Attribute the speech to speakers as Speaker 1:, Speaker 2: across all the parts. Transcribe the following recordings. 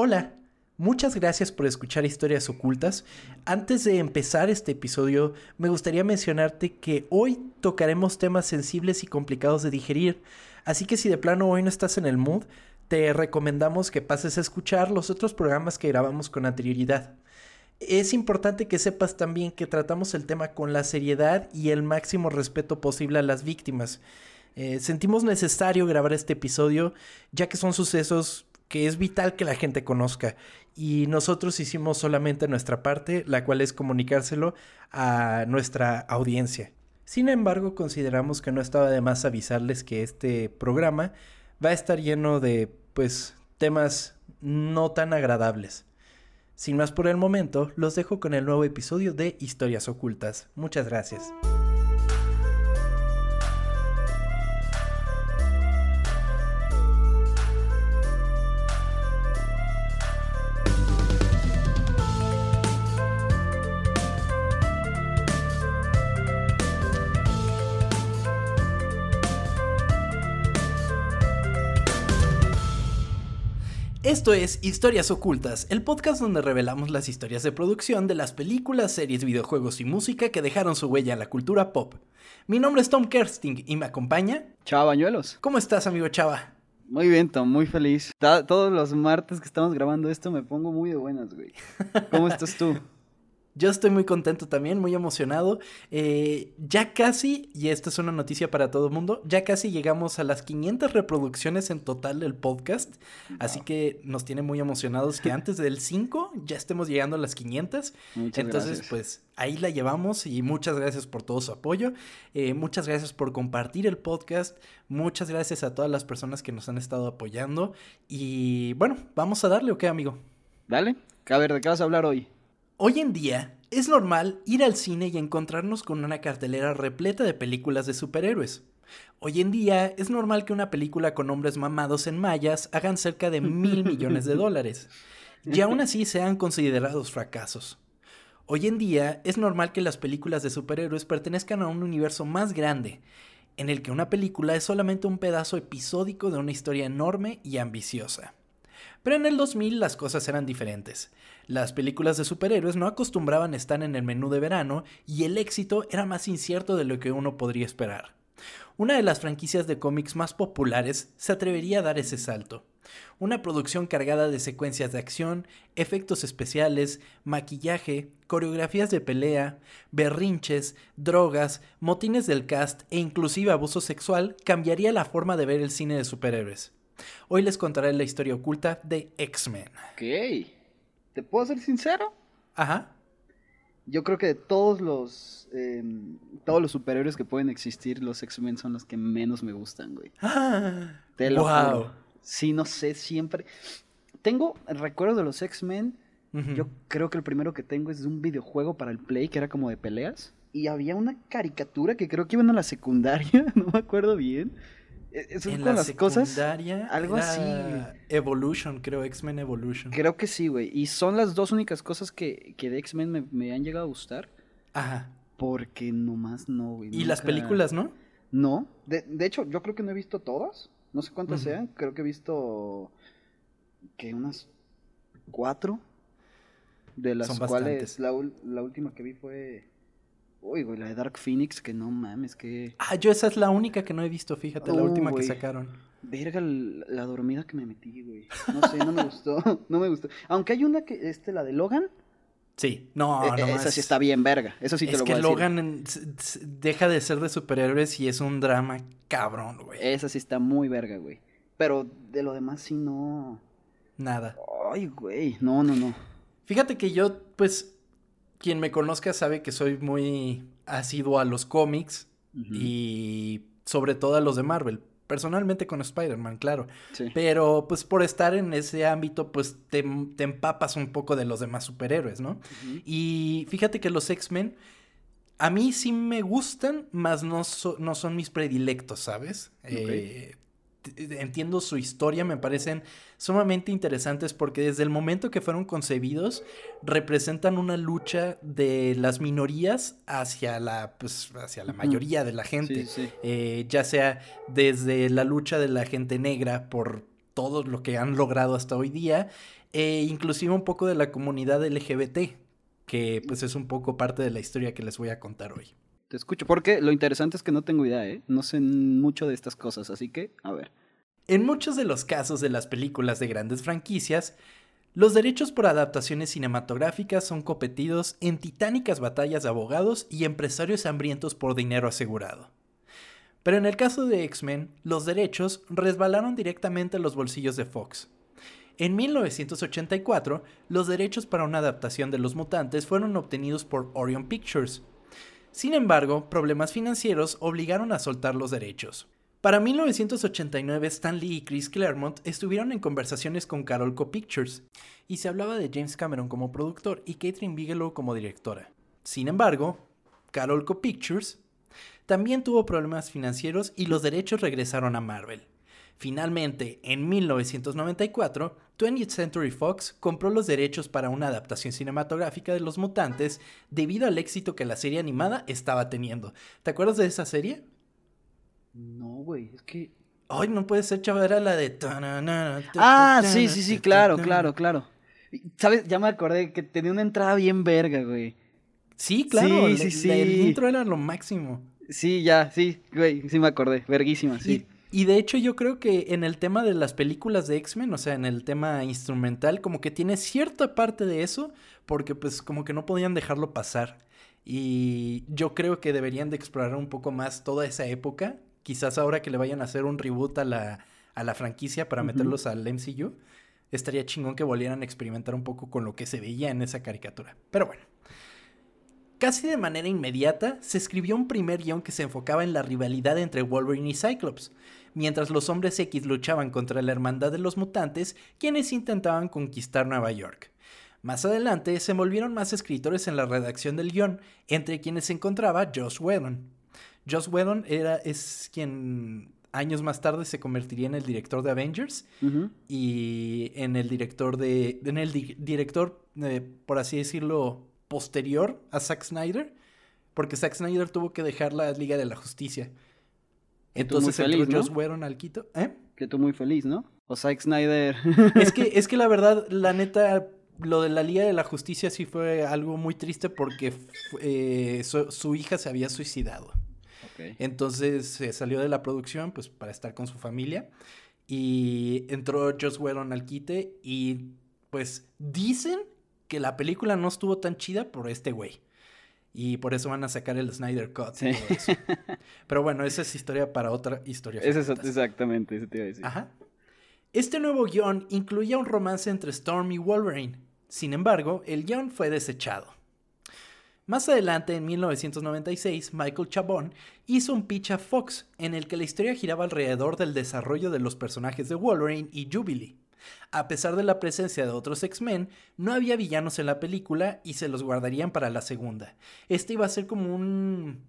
Speaker 1: Hola, muchas gracias por escuchar Historias Ocultas. Antes de empezar este episodio, me gustaría mencionarte que hoy tocaremos temas sensibles y complicados de digerir, así que si de plano hoy no estás en el mood, te recomendamos que pases a escuchar los otros programas que grabamos con anterioridad. Es importante que sepas también que tratamos el tema con la seriedad y el máximo respeto posible a las víctimas. Eh, sentimos necesario grabar este episodio ya que son sucesos que es vital que la gente conozca y nosotros hicimos solamente nuestra parte, la cual es comunicárselo a nuestra audiencia. Sin embargo, consideramos que no estaba de más avisarles que este programa va a estar lleno de, pues, temas no tan agradables. Sin más por el momento, los dejo con el nuevo episodio de Historias Ocultas. Muchas gracias. Esto es Historias Ocultas, el podcast donde revelamos las historias de producción de las películas, series, videojuegos y música que dejaron su huella en la cultura pop. Mi nombre es Tom Kersting y me acompaña...
Speaker 2: Chava Bañuelos.
Speaker 1: ¿Cómo estás, amigo Chava?
Speaker 2: Muy bien, Tom, muy feliz. todos los martes que estamos grabando esto me pongo muy de buenas, güey. ¿Cómo estás tú?
Speaker 1: Yo estoy muy contento también, muy emocionado. Eh, ya casi, y esta es una noticia para todo el mundo, ya casi llegamos a las 500 reproducciones en total del podcast. Así que nos tiene muy emocionados que antes del 5 ya estemos llegando a las 500. Muchas Entonces, pues ahí la llevamos y muchas gracias por todo su apoyo. Eh, muchas gracias por compartir el podcast. Muchas gracias a todas las personas que nos han estado apoyando. Y bueno, vamos a darle, ¿o qué, amigo?
Speaker 2: Dale. A ver, ¿de qué vas a hablar hoy?
Speaker 1: Hoy en día es normal ir al cine y encontrarnos con una cartelera repleta de películas de superhéroes. Hoy en día es normal que una película con hombres mamados en mayas hagan cerca de mil millones de dólares, y aún así sean considerados fracasos. Hoy en día es normal que las películas de superhéroes pertenezcan a un universo más grande, en el que una película es solamente un pedazo episódico de una historia enorme y ambiciosa. Pero en el 2000 las cosas eran diferentes. Las películas de superhéroes no acostumbraban estar en el menú de verano y el éxito era más incierto de lo que uno podría esperar. Una de las franquicias de cómics más populares se atrevería a dar ese salto. Una producción cargada de secuencias de acción, efectos especiales, maquillaje, coreografías de pelea, berrinches, drogas, motines del cast e inclusive abuso sexual cambiaría la forma de ver el cine de superhéroes. Hoy les contaré la historia oculta de X-Men.
Speaker 2: Ok. ¿Te puedo ser sincero?
Speaker 1: Ajá.
Speaker 2: Yo creo que de todos los em, todos los superhéroes que pueden existir, los X-Men son los que menos me gustan, güey.
Speaker 1: Ah, Te lo wow.
Speaker 2: Sí, no sé, siempre. Tengo recuerdo de los X-Men. Yo creo que el primero que tengo es de un videojuego para el Play que era como de peleas. Y había una caricatura que creo que iba en la secundaria, no me acuerdo bien
Speaker 1: e-, eso en la las cosas. Algo así. Evolution, creo, X-Men Evolution.
Speaker 2: Creo que sí, güey. Y son las dos únicas cosas que, que de X-Men me, han llegado a gustar.
Speaker 1: Ajá.
Speaker 2: Porque nomás no, güey.
Speaker 1: ¿Y las películas, no?
Speaker 2: No. De, de, hecho, yo creo que no he visto todas. No sé cuántas sean. Creo que he visto. que unas cuatro. De las cuales la, la última que vi fue Uy, güey, la de Dark Phoenix, que no mames, que.
Speaker 1: Ah, yo esa es la única que no he visto, fíjate, la última que sacaron.
Speaker 2: Verga, la dormida que me metí, güey. No sé, no me gustó. No me gustó. Aunque hay una que, este, la de Logan.
Speaker 1: Sí, no,
Speaker 2: no. E, esa sí está bien, verga. Eso sí te lo voy a
Speaker 1: decir. Es que Logan deja de ser de superhéroes y es un drama cabrón, güey.
Speaker 2: Esa sí está muy verga, güey. Pero de lo demás sí no.
Speaker 1: Nada.
Speaker 2: Ay, güey. No, no, no.
Speaker 1: Fíjate que yo, pues, quien me conozca sabe que soy muy asiduo a los cómics y sobre todo a los de Marvel. Personalmente con Spider-Man, claro. Pero pues por estar en ese ámbito, pues te, empapas un poco de los demás superhéroes, ¿no? Y fíjate que los X-Men a mí sí me gustan, mas no, no son mis predilectos, ¿sabes? Eh, entiendo su historia, me parecen sumamente interesantes porque desde el momento que fueron concebidos representan una lucha de las minorías hacia la, pues, hacia la mayoría de la gente, eh, ya sea desde la lucha de la gente negra por todo lo que han logrado hasta hoy día, e inclusive un poco de la comunidad LGBT, que pues es un poco parte de la historia que les voy a contar hoy.
Speaker 2: Te escucho, porque lo interesante es que no tengo idea, ¿eh? No sé mucho de estas cosas, así que, a ver.
Speaker 1: En muchos de los casos de las películas de grandes franquicias, los derechos por adaptaciones cinematográficas son competidos en titánicas batallas de abogados y empresarios hambrientos por dinero asegurado. Pero en el caso de X-Men, los derechos resbalaron directamente a los bolsillos de Fox. En 1984, los derechos para una adaptación de Los Mutantes fueron obtenidos por Orion Pictures. Sin embargo, problemas financieros obligaron a soltar los derechos. Para 1989, Stan Lee y Chris Claremont estuvieron en conversaciones con Carolco Pictures, y se hablaba de James Cameron como productor y Catherine Bigelow como directora. Sin embargo, Carolco Pictures también tuvo problemas financieros y los derechos regresaron a Marvel. Finalmente, en 1994, 20th Century Fox compró los derechos para una adaptación cinematográfica de Los Mutantes debido al éxito que la serie animada estaba teniendo. ¿Te acuerdas de esa serie?
Speaker 2: No, güey, es que...
Speaker 1: Ay, no puede ser, chaval, era la de...
Speaker 2: Ah, sí, sí, sí, claro, claro, claro. ¿Sabes? Ya me acordé que tenía una entrada bien verga, güey.
Speaker 1: Sí, claro, sí, sí, sí. el intro era lo máximo.
Speaker 2: Sí, ya, sí, güey, sí me acordé, verguísima, sí.
Speaker 1: Y de hecho yo creo que en el tema de las películas de X-Men, o sea, en el tema instrumental, como que tiene cierta parte de eso, porque pues como que no podían dejarlo pasar. Y yo creo que deberían de explorar un poco más toda esa época. Quizás ahora que le vayan a hacer un reboot a la, a la franquicia para meterlos al MCU, estaría chingón que volvieran a experimentar un poco con lo que se veía en esa caricatura. Pero bueno. Casi de manera inmediata, se escribió un primer guion que se enfocaba en la rivalidad entre Wolverine y Cyclops, mientras los hombres X luchaban contra la hermandad de los mutantes, quienes intentaban conquistar Nueva York. Más adelante se envolvieron más escritores en la redacción del guion, entre quienes se encontraba Joss Whedon. Joss Whedon era, es quien años más tarde se convertiría en el director de Avengers y en el director de, en el director, eh, por así decirlo, posterior a Zack Snyder, porque Zack Snyder tuvo que dejar la Liga de la Justicia. Entonces feliz, entró Joss Whedon al quito. ¿Eh?
Speaker 2: Que tú muy feliz, ¿no? O Zack Snyder.
Speaker 1: es que, es que la verdad, la neta, lo de la Liga de la Justicia sí fue algo muy triste porque eh, su, hija se había suicidado. Entonces se salió de la producción pues para estar con su familia y entró Joss Whedon al quite y pues dicen que la película no estuvo tan chida por este güey. Y por eso van a sacar el Snyder Cut. Pero bueno, esa es historia para otra historia.
Speaker 2: Esa es exactamente, eso te iba a decir.
Speaker 1: Ajá. Este nuevo guion incluía un romance entre Storm y Wolverine. Sin embargo, el guion fue desechado. Más adelante, en 1996, Michael Chabon hizo un pitch a Fox en el que la historia giraba alrededor del desarrollo de los personajes de Wolverine y Jubilee. A pesar de la presencia de otros X-Men, no había villanos en la película y se los guardarían para la segunda. Este iba a ser como un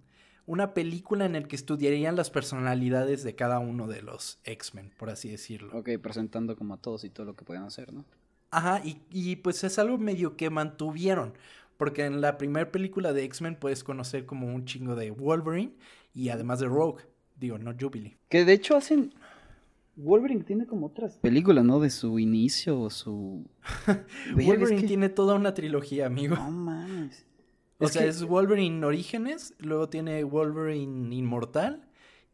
Speaker 1: una película en la que estudiarían las personalidades de cada uno de los X-Men, por así decirlo.
Speaker 2: Ok, presentando como a todos y todo lo que pueden hacer, ¿no?
Speaker 1: Ajá, y, y pues es algo medio que mantuvieron, porque en la primera película de X-Men puedes conocer como un chingo de Wolverine y además de Rogue, digo, no Jubilee.
Speaker 2: Que de hecho hacen, Wolverine tiene como otras películas, ¿no? De su inicio o su...
Speaker 1: Wolverine tiene toda una trilogía, amigo.
Speaker 2: No mames.
Speaker 1: O sea, es Wolverine Orígenes, luego tiene Wolverine Inmortal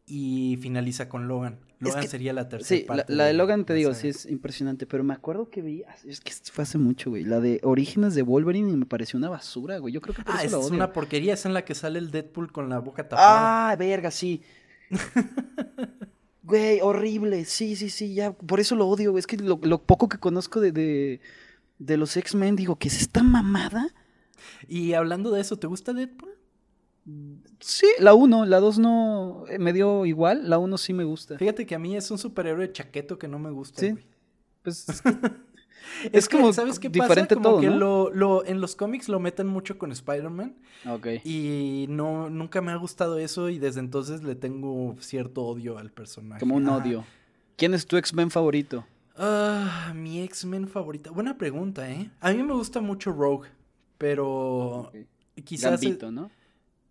Speaker 1: y finaliza con Logan. Logan sería la tercera
Speaker 2: sí, parte. La, de, Logan, te digo, sí es impresionante, pero me acuerdo que vi, es que fue hace mucho, güey. La de Orígenes de Wolverine y me pareció una basura, güey. Yo creo que
Speaker 1: por ah, es una porquería, es en la que sale el Deadpool con la boca tapada.
Speaker 2: Ah, verga, sí. Güey, horrible. Sí, sí, sí, ya. Por eso lo odio, güey. Es que lo, poco que conozco de, de, de los X-Men, digo, que es esta mamada?
Speaker 1: Y hablando de eso, ¿te gusta Deadpool?
Speaker 2: Sí, la 1, la 2 no eh, me dio igual, la 1 sí me gusta.
Speaker 1: Fíjate que a mí es un superhéroe chaqueto que no me gusta. Sí.
Speaker 2: Pues es, como ¿sabes qué diferente pasa? Como que
Speaker 1: lo, en los cómics lo meten mucho con Spider-Man.
Speaker 2: Ok.
Speaker 1: Y no, nunca me ha gustado eso y desde entonces le tengo cierto odio al personaje.
Speaker 2: Como un odio. ¿Quién es tu X-Men favorito?
Speaker 1: Ah, mi X-Men favorita. Buena pregunta, ¿eh? A mí me gusta mucho Rogue, pero quizás...
Speaker 2: Gambito, ¿no?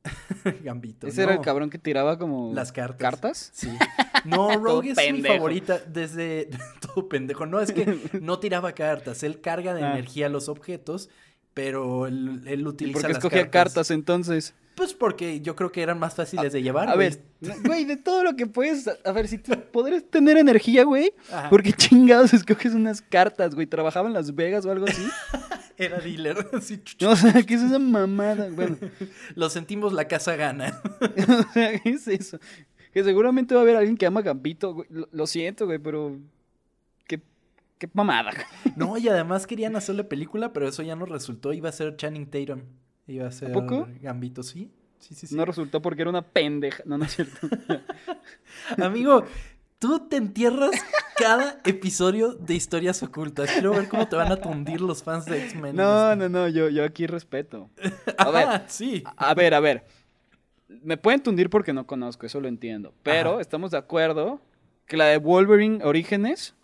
Speaker 1: Gambito.
Speaker 2: Ese era el cabrón que tiraba como...
Speaker 1: Las cartas.
Speaker 2: ¿Cartas?
Speaker 1: Sí. No, Rogue es mi favorita desde todo pendejo. No, es que no tiraba cartas. Él carga de ah. energía los objetos, pero él, él utiliza. ¿Y por qué
Speaker 2: escogía cartas. entonces?
Speaker 1: Pues porque yo creo que eran más fáciles de llevar.
Speaker 2: A ver, güey, de todo lo que puedes. A ver, si podrías tener energía, güey. Porque chingados escoges unas cartas, güey. ¿Trabajaba en Las Vegas o algo así?
Speaker 1: Era dealer. Así,
Speaker 2: o sea, ¿qué es esa mamada? Bueno.
Speaker 1: Lo sentimos, la casa gana.
Speaker 2: o sea, ¿qué es eso? Que seguramente va a haber alguien que ama Gambito, güey. Lo, siento, güey, pero. Qué, qué mamada.
Speaker 1: No, y además querían hacerle película, pero eso ya no resultó. Iba a ser Channing Tatum. Iba a ser poco? Gambito, sí. Sí, sí, sí.
Speaker 2: No resultó porque era una pendeja. No, no es cierto.
Speaker 1: Amigo, tú te entierras cada episodio de historias ocultas. Quiero ver cómo te van a tundir los fans de X-Men.
Speaker 2: No, este no, no, yo, yo aquí respeto. A ver, sí. A ver, a ver. Me pueden tundir porque no conozco, eso lo entiendo. Pero estamos de acuerdo que la de Wolverine Orígenes,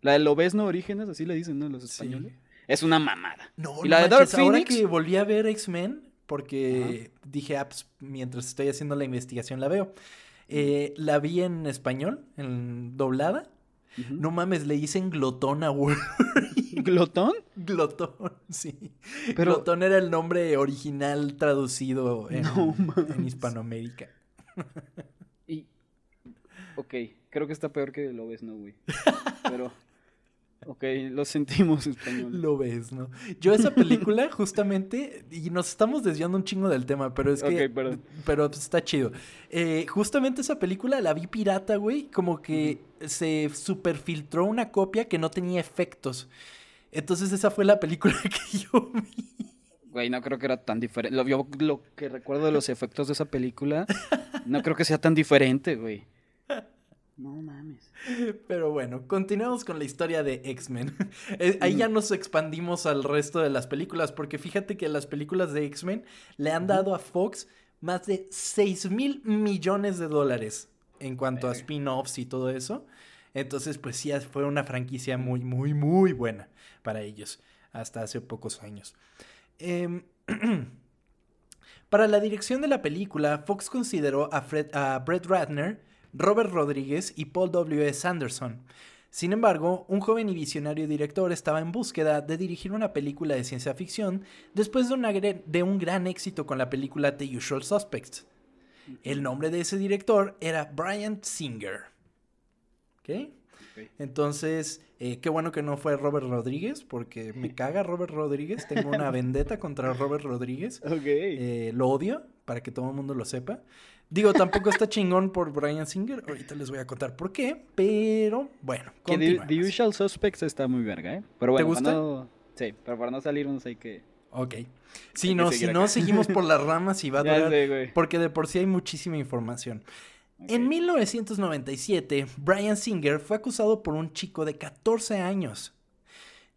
Speaker 2: la de Lobesno Orígenes, así le dicen, ¿no? Los españoles. Es una mamada.
Speaker 1: No, y la de Dark Phoenix. que volví a ver X-Men, porque dije, ah, pues, mientras estoy haciendo la investigación la veo. Eh, la vi en español, en doblada. No mames, le dicen glotón a Wolverine.
Speaker 2: ¿Glotón?
Speaker 1: glotón, sí. Pero... Glotón era el nombre original traducido en, en Hispanoamérica.
Speaker 2: y. Ok, creo que está peor que lo ves, ¿no, güey? Pero. Ok, lo sentimos español.
Speaker 1: Lo ves, ¿no? Yo esa película justamente, y nos estamos desviando un chingo del tema, pero es que... pero pues, está chido. Eh, justamente esa película la vi pirata, güey, como que se superfiltró una copia que no tenía efectos. Entonces esa fue la película que yo vi.
Speaker 2: Güey, no creo que era tan diferente. Lo, lo que recuerdo de los efectos de esa película, no creo que sea tan diferente, güey. No mames.
Speaker 1: Pero bueno, continuamos con la historia de X-Men. Eh, ahí ya nos expandimos al resto de las películas, porque fíjate que las películas de X-Men le han dado a Fox más de 6 mil millones de dólares en cuanto a spin-offs y todo eso. Entonces, pues sí, fue una franquicia muy, muy, muy buena para ellos, hasta hace pocos años. Em, para la dirección de la película, Fox consideró a, Fred, a Brett Ratner, Robert Rodríguez y Paul W. S. Anderson. Sin embargo, un joven y visionario director estaba en búsqueda de dirigir una película de ciencia ficción después de, de un gran éxito con la película The Usual Suspects. El nombre de ese director era Brian Singer. ¿Ok? Entonces, eh, qué bueno que no fue Robert Rodríguez, porque me caga Robert Rodríguez. Tengo una vendetta contra Robert Rodríguez. Eh, lo odio, para que todo el mundo lo sepa. Digo, tampoco está chingón por Brian Singer. Ahorita les voy a contar por qué. Pero bueno,
Speaker 2: que The, Usual Suspects está muy verga, ¿eh? Pero bueno, ¿Te gusta? sí, pero para no salir unos hay que.
Speaker 1: Ok. Si no, si no, seguimos por las ramas y va a durar. porque de por sí hay muchísima información. En 1997, Brian Singer fue acusado por un chico de 14 años,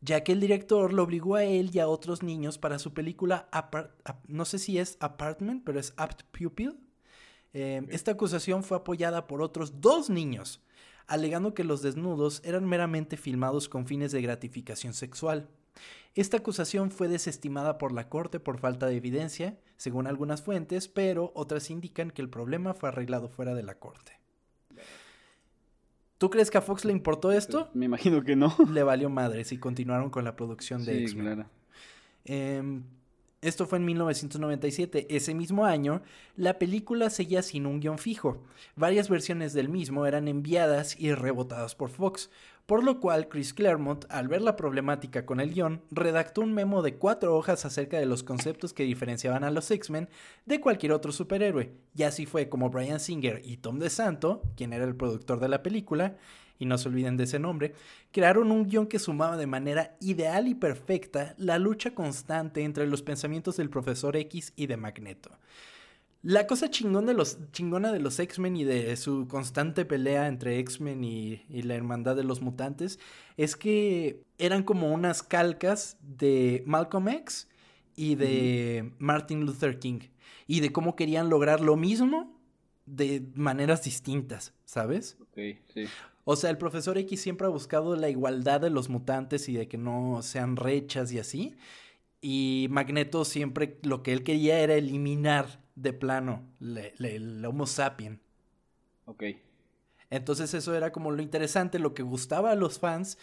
Speaker 1: ya que el director lo obligó a él y a otros niños para su película, no sé si es Apartment, pero es Apt Pupil. Em, esta acusación fue apoyada por otros dos niños, alegando que los desnudos eran meramente filmados con fines de gratificación sexual. Esta acusación fue desestimada por la Corte por falta de evidencia, según algunas fuentes, pero otras indican que el problema fue arreglado fuera de la Corte. ¿Tú crees que a Fox le importó esto?
Speaker 2: Me imagino que no.
Speaker 1: Le valió madres y continuaron con la producción de X-Men. Em, esto fue en 1997. Ese mismo año, la película seguía sin un guion fijo. Varias versiones del mismo eran enviadas y rebotadas por Fox, por lo cual Chris Claremont, al ver la problemática con el guion, redactó un memo de cuatro hojas acerca de los conceptos que diferenciaban a los X-Men de cualquier otro superhéroe, y así fue como Brian Singer y Tom DeSanto, quien era el productor de la película, y no se olviden de ese nombre, crearon un guion que sumaba de manera ideal y perfecta la lucha constante entre los pensamientos del profesor X y de Magneto. La cosa de los, chingona de los X-Men y de su constante pelea entre X-Men y, la hermandad de los mutantes es que eran como unas calcas de Malcolm X y de Martin Luther King y de cómo querían lograr lo mismo de maneras distintas, ¿sabes?
Speaker 2: Ok, sí.
Speaker 1: O sea, el profesor X siempre ha buscado la igualdad de los mutantes y de que no sean rechas y así. Y Magneto siempre lo que él quería era eliminar de plano el Homo sapien.
Speaker 2: Ok.
Speaker 1: Entonces eso era como lo interesante, lo que gustaba a los fans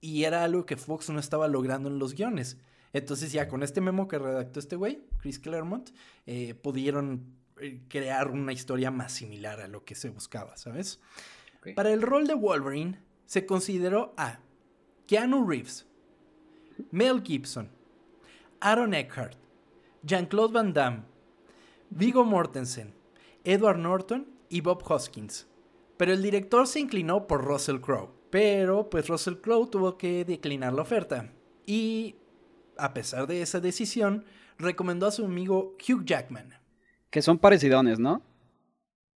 Speaker 1: y era algo que Fox no estaba logrando en los guiones. Entonces ya con este memo que redactó este güey, Chris Claremont, eh, pudieron eh, crear una historia más similar a lo que se buscaba, ¿sabes? Para el rol de Wolverine se consideró a Keanu Reeves, Mel Gibson, Aaron Eckhart, Jean-Claude Van Damme, Vigo Mortensen, Edward Norton y Bob Hoskins. Pero el director se inclinó por Russell Crowe. Pero pues Russell Crowe tuvo que declinar la oferta. Y a pesar de esa decisión, recomendó a su amigo Hugh Jackman.
Speaker 2: Que son parecidones, ¿no?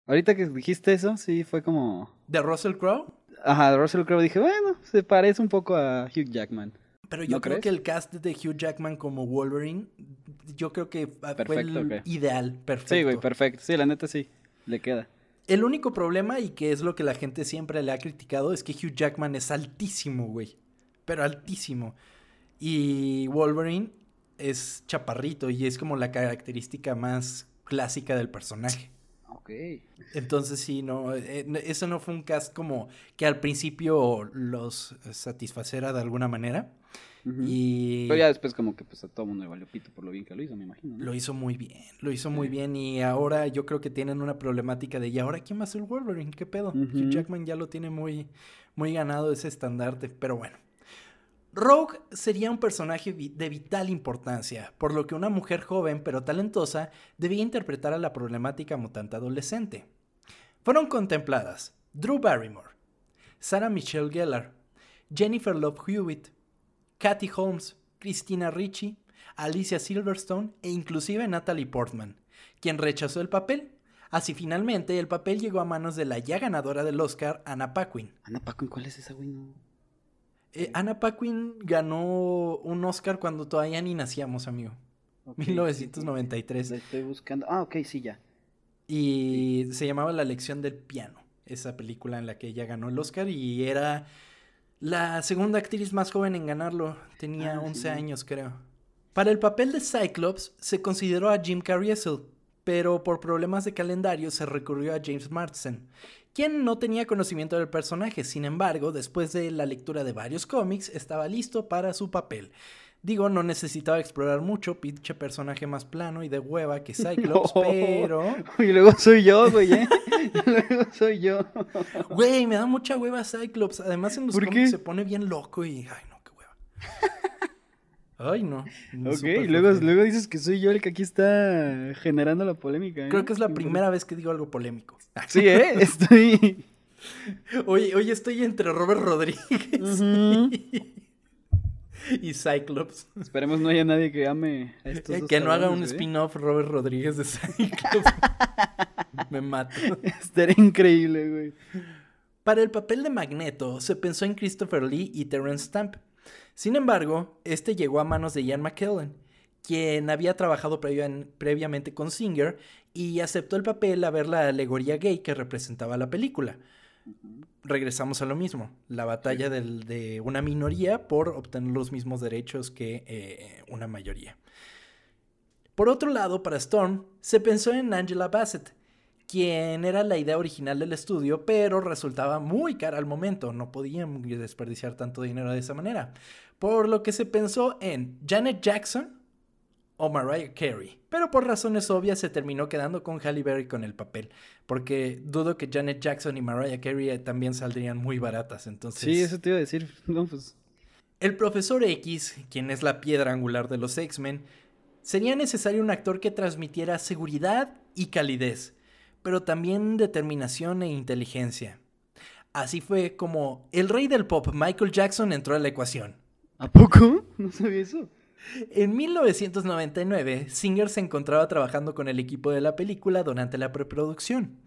Speaker 2: Ahorita que dijiste eso, sí fue como...
Speaker 1: ¿De Russell Crowe?
Speaker 2: Ajá, de Russell Crowe dije, bueno, se parece un poco a Hugh Jackman.
Speaker 1: Pero yo creo que el cast de Hugh Jackman como Wolverine, yo creo que fue el ideal, perfecto.
Speaker 2: Sí, güey, perfecto. Sí, la neta sí, le queda.
Speaker 1: El único problema, y que es lo que la gente siempre le ha criticado, es que Hugh Jackman es altísimo, güey. Pero altísimo. Y Wolverine es chaparrito y es como la característica más clásica del personaje.
Speaker 2: Ok.
Speaker 1: Entonces sí, no, eh, eso no fue un cast como que al principio los satisfacera de alguna manera. Y...
Speaker 2: Pero ya después como que pues a todo mundo le valió pito por lo bien que lo hizo, me imagino.
Speaker 1: Lo hizo muy bien, lo hizo muy bien y ahora yo creo que tienen una problemática de ¿y ahora quién va a ser Wolverine? ¿Qué pedo? Hugh Jackman ya lo tiene muy, muy ganado ese estandarte, pero bueno. Rogue sería un personaje de vital importancia, por lo que una mujer joven pero talentosa debía interpretar a la problemática mutante adolescente. Fueron contempladas Drew Barrymore, Sarah Michelle Gellar, Jennifer Love Hewitt, Kathy Holmes, Christina Ricci, Alicia Silverstone e inclusive Natalie Portman, quien rechazó el papel. Así finalmente el papel llegó a manos de la ya ganadora del Oscar, Anna Paquin.
Speaker 2: Anna Paquin, ¿cuál es esa güey?
Speaker 1: Eh, Anna Paquin ganó un Oscar cuando todavía ni nacíamos, amigo. 1993.
Speaker 2: estoy buscando. Ah, ok, sí, ya.
Speaker 1: Y se llamaba La lección del piano, esa película en la que ella ganó el Oscar y era la segunda actriz más joven en ganarlo tenía 11 ah, años, creo. Para el papel de Cyclops se consideró a Jim Caviezel, pero por problemas de calendario se recurrió a James Marsden, quien no tenía conocimiento del personaje. Sin embargo, después de la lectura de varios cómics, estaba listo para su papel. Digo, no necesitaba explorar mucho, pinche personaje más plano y de hueva que Cyclops, pero...
Speaker 2: Y luego soy yo, güey, ¿eh? luego soy yo.
Speaker 1: Güey, me da mucha hueva Cyclops. Además en los cómics se pone bien loco y... Ay, no, qué hueva. Ay, no.
Speaker 2: ok, y luego, luego dices que soy yo el que aquí está generando la polémica. ¿eh?
Speaker 1: Creo que es la primera vez que digo algo polémico.
Speaker 2: Sí, ¿eh? Estoy...
Speaker 1: Hoy, hoy estoy entre Robert Rodríguez y Cyclops.
Speaker 2: Esperemos no haya nadie que ame
Speaker 1: a estos eh, Que no haga un ¿eh? spin-off Robert Rodríguez de Cyclops. Me mato.
Speaker 2: Estaría increíble, güey.
Speaker 1: Para el papel de Magneto se pensó en Christopher Lee y Terrence Stamp. Sin embargo, este llegó a manos de Ian McKellen, quien había trabajado previamente con Singer y aceptó el papel a ver la alegoría gay que representaba la película regresamos a lo mismo, la batalla de una minoría por obtener los mismos derechos que eh, una mayoría. Por otro lado, para Storm, se pensó en Angela Bassett, quien era la idea original del estudio, pero resultaba muy cara al momento, no podían desperdiciar tanto dinero de esa manera, por lo que se pensó en Janet Jackson, o Mariah Carey. Pero por razones obvias se terminó quedando con Halle Berry con el papel. Porque dudo que Janet Jackson y Mariah Carey también saldrían muy baratas. Entonces.
Speaker 2: Sí, eso te iba a decir. No, pues.
Speaker 1: El profesor X, quien es la piedra angular de los X-Men, sería necesario un actor que transmitiera seguridad y calidez, pero también determinación e inteligencia. Así fue como el rey del pop, Michael Jackson, entró a la ecuación.
Speaker 2: ¿A poco? No sabía eso.
Speaker 1: En 1999, Singer se encontraba trabajando con el equipo de la película durante la preproducción,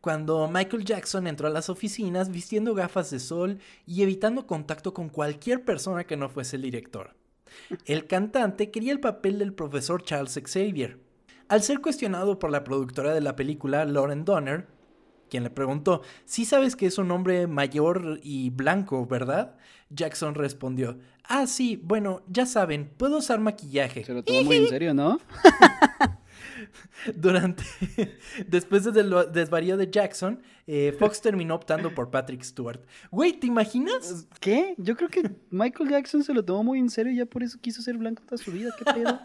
Speaker 1: cuando Michael Jackson entró a las oficinas vistiendo gafas de sol y evitando contacto con cualquier persona que no fuese el director. El cantante quería el papel del profesor Charles Xavier. Al ser cuestionado por la productora de la película, Lauren Donner, quien le preguntó, si sabes que es un hombre mayor y blanco, ¿verdad? Jackson respondió, ah, sí, bueno, ya saben, puedo usar maquillaje.
Speaker 2: Se lo tomó muy en serio, ¿no?
Speaker 1: Durante. Después del desvarío de Jackson, eh, Fox terminó optando por Patrick Stewart. Güey, ¿te imaginas?
Speaker 2: ¿Qué? Yo creo que Michael Jackson se lo tomó muy en serio y ya por eso quiso ser blanco toda su vida. ¿Qué pedo?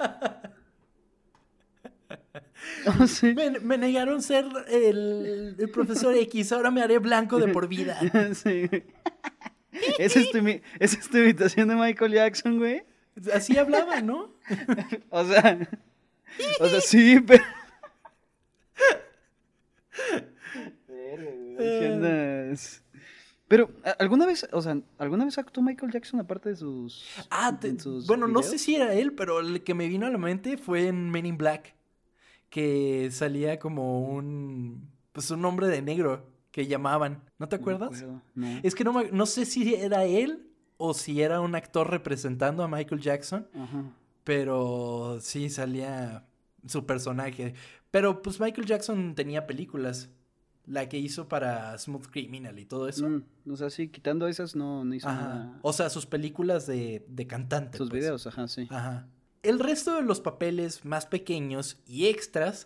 Speaker 1: me, negaron ser el, profesor X, ahora me haré blanco de por vida. Sí.
Speaker 2: ¿Esa es, tu, ¿Esa es tu imitación de Michael Jackson, güey?
Speaker 1: Así hablaba, ¿no?
Speaker 2: o sea, o sea, sí, pero... Pero, ¿alguna vez, o sea, alguna vez actuó Michael Jackson aparte de sus...
Speaker 1: Ah, bueno, no sé si era él, pero el que me vino a la mente fue en Men in Black, que salía como un, pues un hombre de negro que llamaban. ¿No te acuerdas? Es que no, no sé si era él o si era un actor representando a Michael Jackson. Pero sí salía su personaje. Pero pues Michael Jackson tenía películas. La que hizo para Smooth Criminal y todo eso.
Speaker 2: Mm, o sea, sí, quitando esas no, no hizo nada.
Speaker 1: O sea, sus películas de, de cantante.
Speaker 2: Sus pues. videos, ajá, sí.
Speaker 1: Ajá. El resto de los papeles más pequeños y extras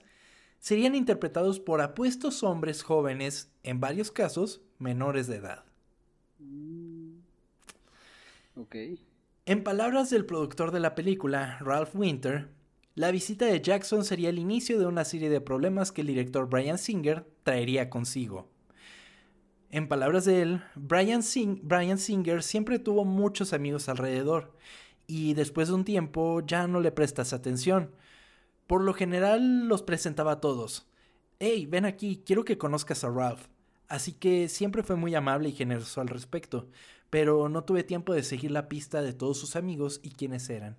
Speaker 1: serían interpretados por apuestos hombres jóvenes, en varios casos menores de edad. Mm.
Speaker 2: Ok.
Speaker 1: En palabras del productor de la película, Ralph Winter, la visita de Jackson sería el inicio de una serie de problemas que el director Brian Singer traería consigo. En palabras de él, Brian, Singer siempre tuvo muchos amigos alrededor y después de un tiempo ya no le prestas atención. Por lo general los presentaba a todos. Hey, ven aquí, quiero que conozcas a Ralph. Así que siempre fue muy amable y generoso al respecto pero no tuve tiempo de seguir la pista de todos sus amigos y quiénes eran.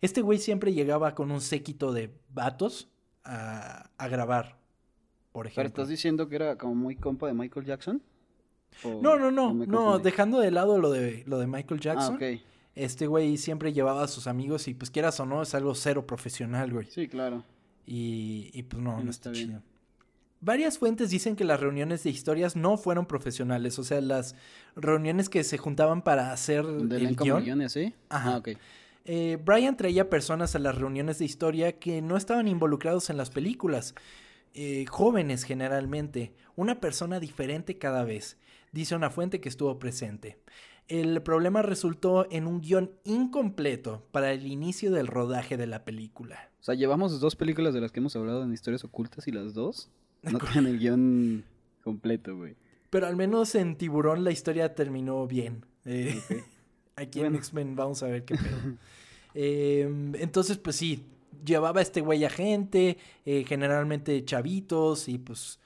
Speaker 1: Este güey siempre llegaba con un séquito de vatos a, grabar, por ejemplo.
Speaker 2: ¿Pero estás diciendo que era como muy compa de Michael Jackson?
Speaker 1: No, no, no, no, dejando de lado lo de, lo de Michael ah, Jackson. Este güey siempre llevaba a sus amigos y pues quieras o no, es algo cero profesional, güey.
Speaker 2: Sí, claro.
Speaker 1: Y, y pues no, no está, chido. Varias fuentes dicen que las reuniones de historias no fueron profesionales, o sea, las reuniones que se juntaban para hacer
Speaker 2: de el guion. ¿sí?
Speaker 1: Ajá. Ah, eh, Brian traía personas a las reuniones de historia que no estaban involucrados en las películas. Eh, jóvenes generalmente, una persona diferente cada vez, dice una fuente que estuvo presente. El problema resultó en un guion incompleto para el inicio del rodaje de la película.
Speaker 2: O sea, llevamos dos películas de las que hemos hablado en historias ocultas y las dos no tenían el guion completo, güey.
Speaker 1: Pero al menos en Tiburón la historia terminó bien. Eh, aquí en X-Men vamos a ver qué pedo. Em, entonces, pues sí, llevaba este güey a gente, eh, generalmente chavitos y pues...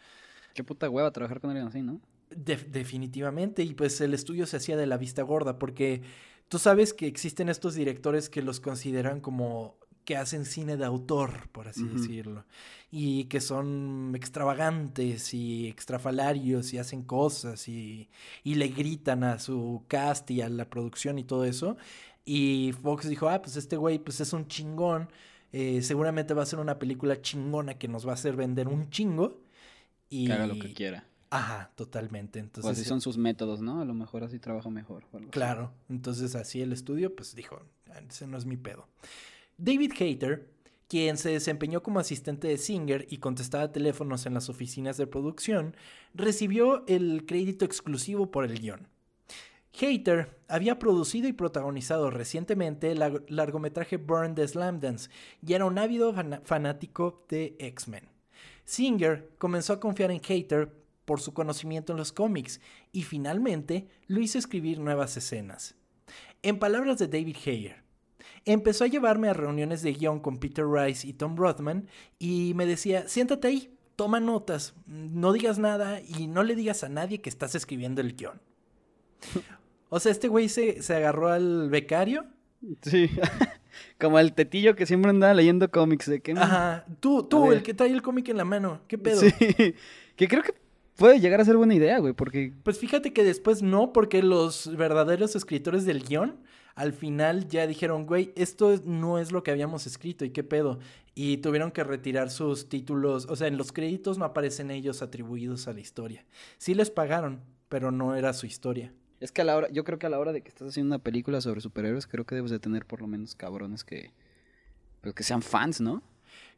Speaker 2: Qué puta hueva trabajar con alguien así, ¿no?
Speaker 1: Definitivamente, y pues el estudio se hacía de la vista gorda, porque tú sabes que existen estos directores que los consideran como que hacen cine de autor, por así decirlo, y que son extravagantes y extrafalarios y hacen cosas y, y, le gritan a su cast y a la producción y todo eso. Y Fox dijo, ah, pues este güey pues es un chingón, eh, seguramente va a ser una película chingona que nos va a hacer vender un chingo.
Speaker 2: Y... Que haga lo que quiera.
Speaker 1: Ajá, totalmente. Entonces,
Speaker 2: pues así son sus métodos, ¿no? A lo mejor así trabaja mejor.
Speaker 1: Claro, entonces así el estudio pues dijo, ese no es mi pedo. David Hayter, quien se desempeñó como asistente de Singer y contestaba teléfonos en las oficinas de producción, recibió el crédito exclusivo por el guion. Hayter había producido y protagonizado recientemente el largometraje Burn the Slam Dance y era un ávido fanático de X-Men. Singer comenzó a confiar en Hayter por su conocimiento en los cómics y finalmente lo hizo escribir nuevas escenas. En palabras de David Hayter, empezó a llevarme a reuniones de guion con Peter Rice y Tom Rothman y me decía, siéntate ahí, toma notas, no digas nada y no le digas a nadie que estás escribiendo el guion. o sea, este güey se, se agarró al becario.
Speaker 2: Sí. Como el tetillo que siempre andaba leyendo cómics de que...
Speaker 1: Ajá, tú, tú, el que trae el cómic en la mano, ¿qué pedo? Sí,
Speaker 2: que creo que puede llegar a ser buena idea, güey, porque...
Speaker 1: Pues fíjate que después no, porque los verdaderos escritores del guion al final ya dijeron, güey, esto no es lo que habíamos escrito y qué pedo. Y tuvieron que retirar sus títulos, o sea, en los créditos no aparecen ellos atribuidos a la historia. Sí les pagaron, pero no era su historia.
Speaker 2: Es que a la hora, yo creo que a la hora de que estás haciendo una película sobre superhéroes, creo que debes de tener por lo menos cabrones que, pues que sean fans, ¿no?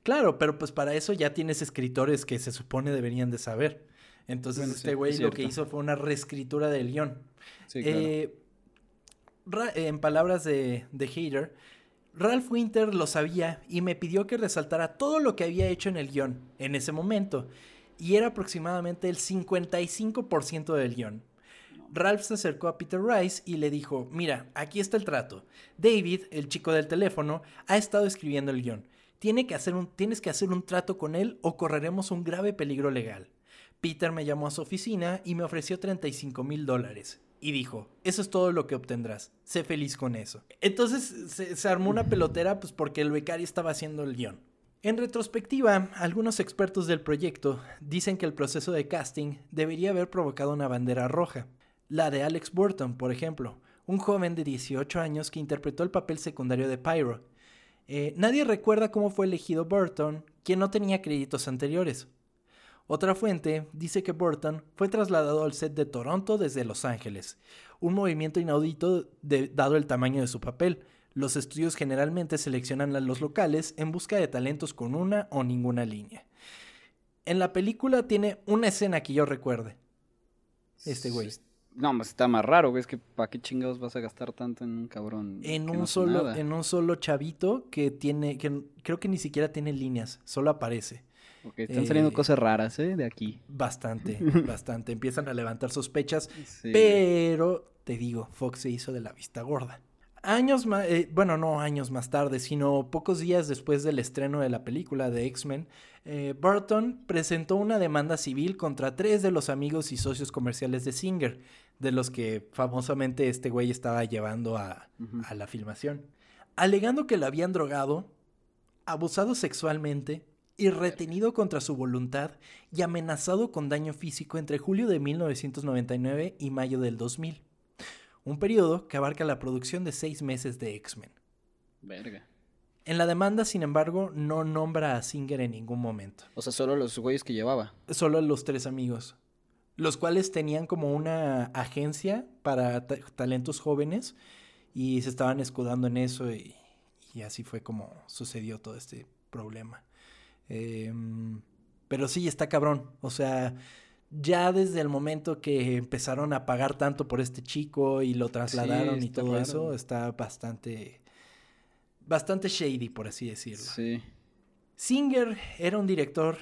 Speaker 1: Claro, pero pues para eso ya tienes escritores que se supone deberían de saber. Entonces este güey lo que hizo fue una reescritura del guion. Sí, claro. Eh, en palabras de, de Hater, Ralph Winter lo sabía y me pidió que resaltara todo lo que había hecho en el guion en ese momento, y era aproximadamente el 55% del guion. Ralph se acercó a Peter Rice y le dijo, mira, aquí está el trato. David, el chico del teléfono, ha estado escribiendo el guion. Tiene que hacer un, tienes que hacer un trato con él o correremos un grave peligro legal. Peter me llamó a su oficina y me ofreció 35 mil dólares. Y dijo, eso es todo lo que obtendrás. Sé feliz con eso. Entonces se, armó una pelotera pues porque el becario estaba haciendo el guion. En retrospectiva, algunos expertos del proyecto dicen que el proceso de casting debería haber provocado una bandera roja. La de Alex Burton, por ejemplo, un joven de 18 años que interpretó el papel secundario de Pyro. Eh, nadie recuerda cómo fue elegido Burton, quien no tenía créditos anteriores. Otra fuente dice que Burton fue trasladado al set de Toronto desde Los Ángeles, un movimiento inaudito dado el tamaño de su papel. Los estudios generalmente seleccionan a los locales en busca de talentos con una o ninguna línea. En la película tiene una escena que yo recuerde. Este güey.
Speaker 2: No, pues está más raro, güey. Es que ¿para qué chingados vas a gastar tanto en un cabrón?
Speaker 1: En un solo, en un solo chavito que tiene, que creo que ni siquiera tiene líneas, solo aparece
Speaker 2: están saliendo eh, cosas raras, ¿eh? De aquí.
Speaker 1: Bastante, bastante. Empiezan a levantar sospechas, pero te digo, Fox se hizo de la vista gorda. Años más, eh, bueno, no años más tarde, sino pocos días después del estreno de la película de X-Men, eh, Burton presentó una demanda civil contra tres de los amigos y socios comerciales de Singer, de los que famosamente este güey estaba llevando a, a la filmación, alegando que lo habían drogado, abusado sexualmente, y retenido contra su voluntad y amenazado con daño físico entre julio de 1999 y mayo del 2000. Un periodo que abarca la producción de seis meses de X-Men.
Speaker 2: Verga.
Speaker 1: En la demanda, sin embargo, no nombra a Singer en ningún momento.
Speaker 2: O sea, solo los güeyes que llevaba.
Speaker 1: Solo los tres amigos. Los cuales tenían como una agencia para talentos jóvenes y se estaban escudando en eso y así fue como sucedió todo este problema. Em, pero sí, está cabrón. O sea, ya desde el momento que empezaron a pagar tanto por este chico y lo trasladaron y todo eso, está bastante. Bastante shady, por así decirlo.
Speaker 2: Sí.
Speaker 1: Singer era un director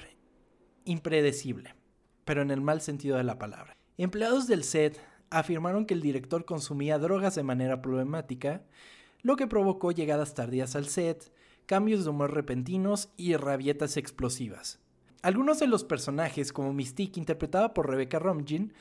Speaker 1: impredecible, pero en el mal sentido de la palabra. Empleados del set afirmaron que el director consumía drogas de manera problemática, lo que provocó llegadas tardías al set, cambios de humor repentinos y rabietas explosivas. Algunos de los personajes, como Mystique, interpretada por Rebecca Romijn,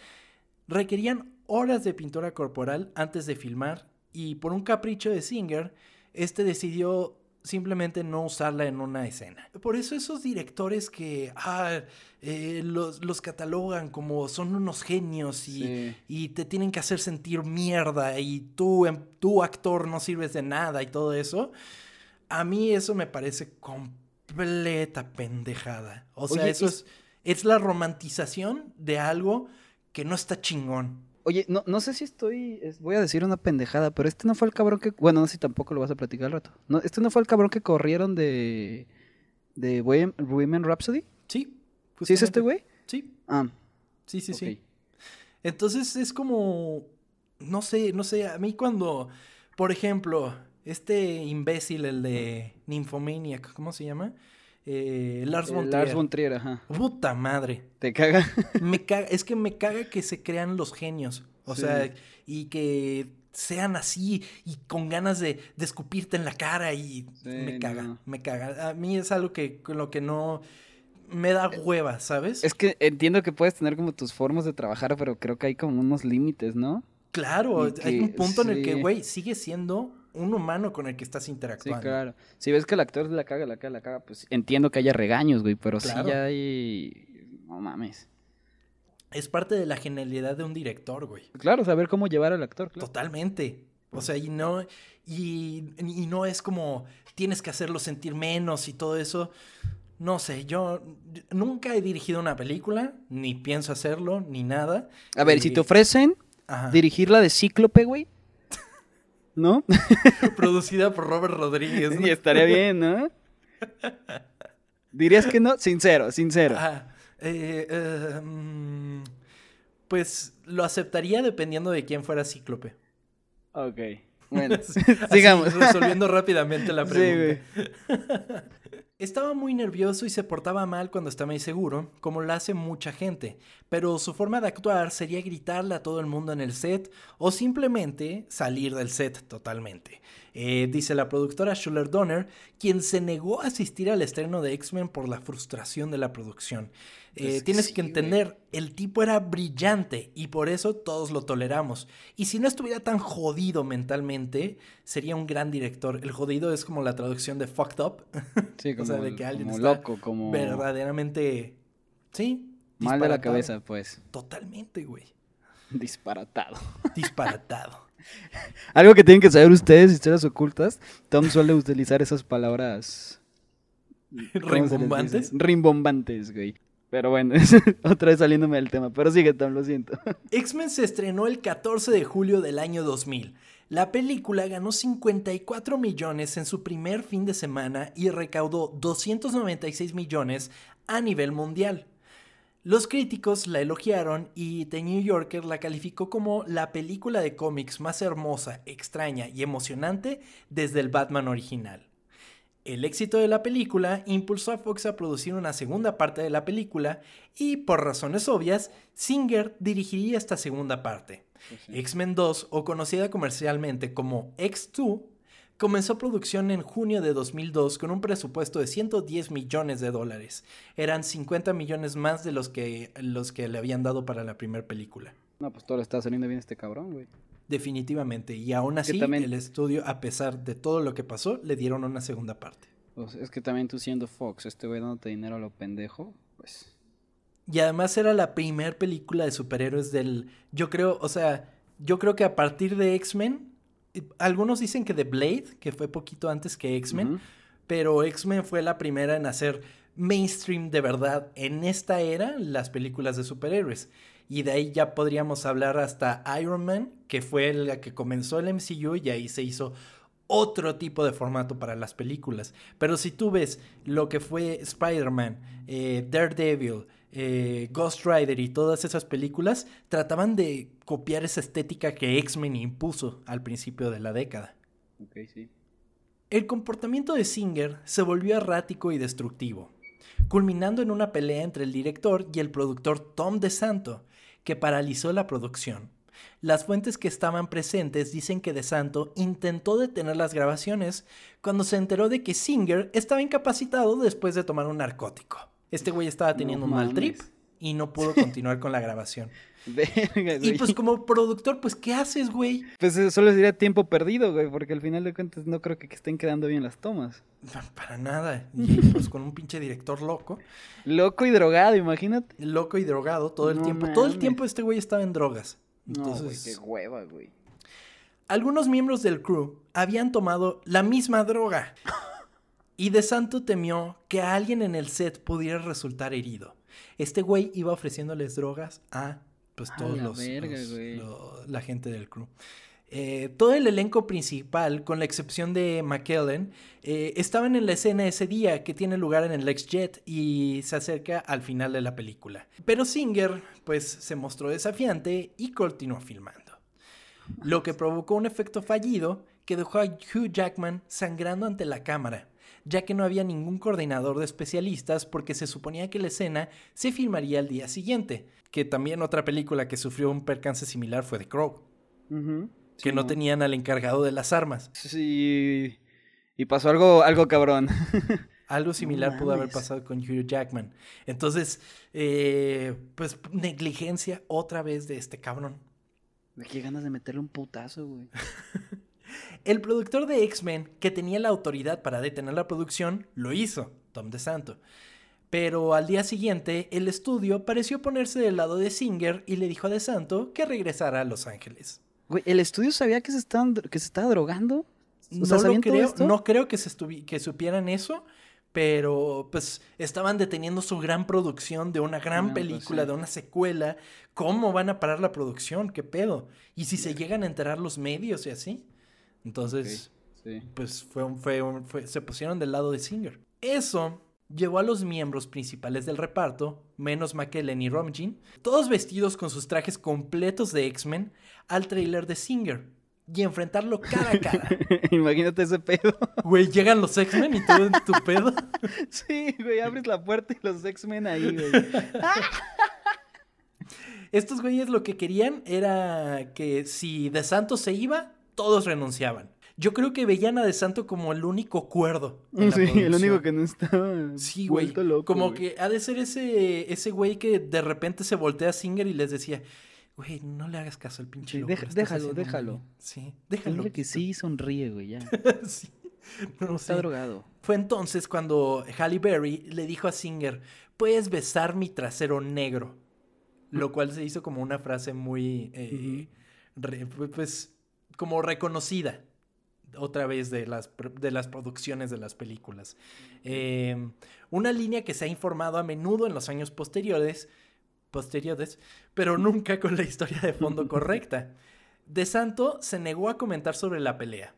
Speaker 1: requerían horas de pintura corporal antes de filmar y por un capricho de Singer, este decidió simplemente no usarla en una escena. Por eso esos directores que ah, eh, los, catalogan como son unos genios y, y, te tienen que hacer sentir mierda y tú, em, tú actor no sirves de nada y todo eso, a mí eso me parece completa pendejada. O sea, eso es, es la romantización de algo que no está chingón.
Speaker 2: Oye, no, no sé si estoy. voy a decir una pendejada, pero este no fue el cabrón que. Bueno, no sé si tampoco lo vas a platicar al rato. No, este no fue el cabrón que corrieron de. de Women Rhapsody.
Speaker 1: Sí.
Speaker 2: ¿Sí es este güey?
Speaker 1: Sí.
Speaker 2: Ah.
Speaker 1: Sí, sí, sí. Entonces es como. No sé, no sé. A mí cuando. Por ejemplo, este imbécil, el de Nymphomaniac, ¿cómo se llama? Eh, Lars von
Speaker 2: Trier. Lars von Trier, ajá.
Speaker 1: Puta madre.
Speaker 2: ¿Te caga?
Speaker 1: me caga? Es que me caga que se crean los genios. O sea, y que sean así y con ganas de, escupirte en la cara y me caga, me caga. A mí es algo que con lo que no me da hueva, ¿sabes?
Speaker 2: Es que entiendo que puedes tener como tus formas de trabajar, pero creo que hay como unos límites, ¿no?
Speaker 1: Claro, hay un punto en el que, güey, sigue siendo un humano con el que estás interactuando.
Speaker 2: Sí, claro. Si ves que el actor la caga, la caga, la caga, pues entiendo que haya regaños, güey, pero sí ya hay... No mames.
Speaker 1: Es parte de la genialidad de un director, güey.
Speaker 2: Claro, saber cómo llevar al actor, claro.
Speaker 1: Totalmente. O sea, y no, y, no es como tienes que hacerlo sentir menos y todo eso. No sé, yo nunca he dirigido una película, ni pienso hacerlo, ni nada.
Speaker 2: A ver, si te ofrecen dirigirla de Cíclope, güey, ¿no?
Speaker 1: Producida por Robert Rodríguez.
Speaker 2: Y estaría bien, ¿no? ¿Dirías que no? Sincero, sincero.
Speaker 1: Eh, eh, mm, pues lo aceptaría dependiendo de quién fuera Cíclope.
Speaker 2: Ok. Bueno, sigamos.
Speaker 1: resolviendo rápidamente la pregunta. Estaba muy nervioso y se portaba mal cuando estaba inseguro, como lo hace mucha gente, pero su forma de actuar sería gritarle a todo el mundo en el set o simplemente salir del set totalmente. Eh, dice la productora Schuller Donner, quien se negó a asistir al estreno de X-Men por la frustración de la producción. Eh, tienes que entender, el tipo era brillante y por eso todos lo toleramos. Y si no estuviera tan jodido mentalmente, sería un gran director. El jodido es como la traducción de fucked up.
Speaker 2: Sí, como, o sea, de que alguien como loco, como...
Speaker 1: Verdaderamente, sí.
Speaker 2: Mal de la cabeza, pues.
Speaker 1: Totalmente, güey.
Speaker 2: Disparatado.
Speaker 1: Disparatado.
Speaker 2: Algo que tienen que saber ustedes, historias ocultas, Tom suele utilizar esas palabras...
Speaker 1: ¿Rimbombantes?
Speaker 2: Rimbombantes, güey. Pero bueno, otra vez saliéndome del tema. Pero sigue, Tom, lo siento.
Speaker 1: X-Men se estrenó el 14 de julio del año 2000. La película ganó 54 millones en su primer fin de semana y recaudó 296 millones a nivel mundial. Los críticos la elogiaron y The New Yorker la calificó como la película de cómics más hermosa, extraña y emocionante desde el Batman original. El éxito de la película impulsó a Fox a producir una segunda parte de la película y, por razones obvias, Singer dirigiría esta segunda parte. Pues X-Men 2, o conocida comercialmente como X2, comenzó producción en junio de 2002 con un presupuesto de 110 millones de dólares. Eran 50 millones más de los que, los que le habían dado para la primera película.
Speaker 2: No, pues todo le está saliendo bien este cabrón, güey.
Speaker 1: Definitivamente. Y aún así, el estudio, a pesar de todo lo que pasó, le dieron una segunda parte.
Speaker 2: Pues es que también tú siendo Fox, este güey dándote dinero a lo pendejo, pues.
Speaker 1: Y además era la primer película de superhéroes del. Yo creo, o sea, yo creo que a partir de X-Men. Algunos dicen que de Blade, que fue poquito antes que X-Men. Pero X-Men fue la primera en hacer mainstream de verdad en esta era las películas de superhéroes y de ahí ya podríamos hablar hasta Iron Man, que fue la que comenzó el MCU y ahí se hizo otro tipo de formato para las películas. Pero si tú ves lo que fue Spider-Man, eh, Daredevil, eh, Ghost Rider y todas esas películas, trataban de copiar esa estética que X-Men impuso al principio de la década. El comportamiento de Singer se volvió errático y destructivo, culminando en una pelea entre el director y el productor Tom DeSanto, que paralizó la producción. Las fuentes que estaban presentes dicen que De Santo intentó detener las grabaciones cuando se enteró de que Singer estaba incapacitado después de tomar un narcótico. Este güey estaba teniendo un mal trip y no pudo continuar con la grabación. y pues como productor, pues ¿qué haces, güey?
Speaker 2: Pues eh, solo sería tiempo perdido, güey, porque al final de cuentas no creo que estén quedando bien las tomas.
Speaker 1: para nada. Y pues con un pinche director loco.
Speaker 2: Loco y drogado, imagínate.
Speaker 1: Loco y drogado todo el tiempo. Todo el tiempo este güey estaba en drogas.
Speaker 2: Entonces, no, qué hueva, güey.
Speaker 1: Algunos miembros del crew habían tomado la misma droga. Y De Santo temió que alguien en el set pudiera resultar herido. Este güey iba ofreciéndoles drogas a pues todos los, la gente del crew. Eh, todo el elenco principal, con la excepción de McKellen, eh, estaban en la escena ese día que tiene lugar en el LexJet y se acerca al final de la película. Pero Singer, pues, se mostró desafiante y continuó filmando. Lo que provocó un efecto fallido que dejó a Hugh Jackman sangrando ante la cámara, ya que no había ningún coordinador de especialistas porque se suponía que la escena se filmaría al día siguiente, que también otra película que sufrió un percance similar fue The Crow. que no, tenían al encargado de las armas.
Speaker 2: Sí. Y pasó algo, algo cabrón.
Speaker 1: Algo similar pudo haber pasado con Hugh Jackman. Entonces, eh, pues negligencia otra vez de este cabrón.
Speaker 2: Qué ganas de meterle un putazo, güey.
Speaker 1: El productor de X-Men, que tenía la autoridad para detener la producción, lo hizo, Tom DeSanto. Pero al día siguiente, el estudio pareció ponerse del lado de Singer y le dijo a DeSanto que regresara a Los Ángeles.
Speaker 2: Güey, ¿el estudio sabía que se, estaban, que se estaba drogando?
Speaker 1: no lo creo, no creo que, se que supieran eso, pero pues estaban deteniendo su gran producción de una gran película, de una secuela. ¿Cómo van a parar la producción? ¿Qué pedo? Y si se llegan a enterar los medios y así. Entonces, pues fue, fue, se pusieron del lado de Singer. Eso llevó a los miembros principales del reparto, menos McKellen y Romjin, todos vestidos con sus trajes completos de X-Men, al trailer de Singer y enfrentarlo cara a cara.
Speaker 2: Imagínate ese pedo.
Speaker 1: Güey, llegan los X-Men y todo en tu pedo.
Speaker 2: Sí, güey, abres la puerta y los X-Men ahí, güey.
Speaker 1: Estos güeyes lo que querían era que si De Santo se iba, todos renunciaban. Yo creo que veían a De Santo como el único cuerdo.
Speaker 2: sí, el único que no estaba.
Speaker 1: Sí, güey. como que ha de ser ese, ese güey que de repente se voltea a Singer y les decía, güey, no le hagas caso al pinche
Speaker 2: déjalo, déjalo.
Speaker 1: Sí, déjalo.
Speaker 2: Dile que sí, sonríe, güey, ya. sí. No, Está drogado.
Speaker 1: Fue entonces cuando Halle Berry le dijo a Singer, puedes besar mi trasero negro. Lo cual se hizo como una frase muy, eh, pues, como reconocida otra vez de las, de las producciones de las películas. Em, una línea que se ha informado a menudo en los años posteriores, posteriores, pero nunca con la historia de fondo correcta. De Santo se negó a comentar sobre la pelea.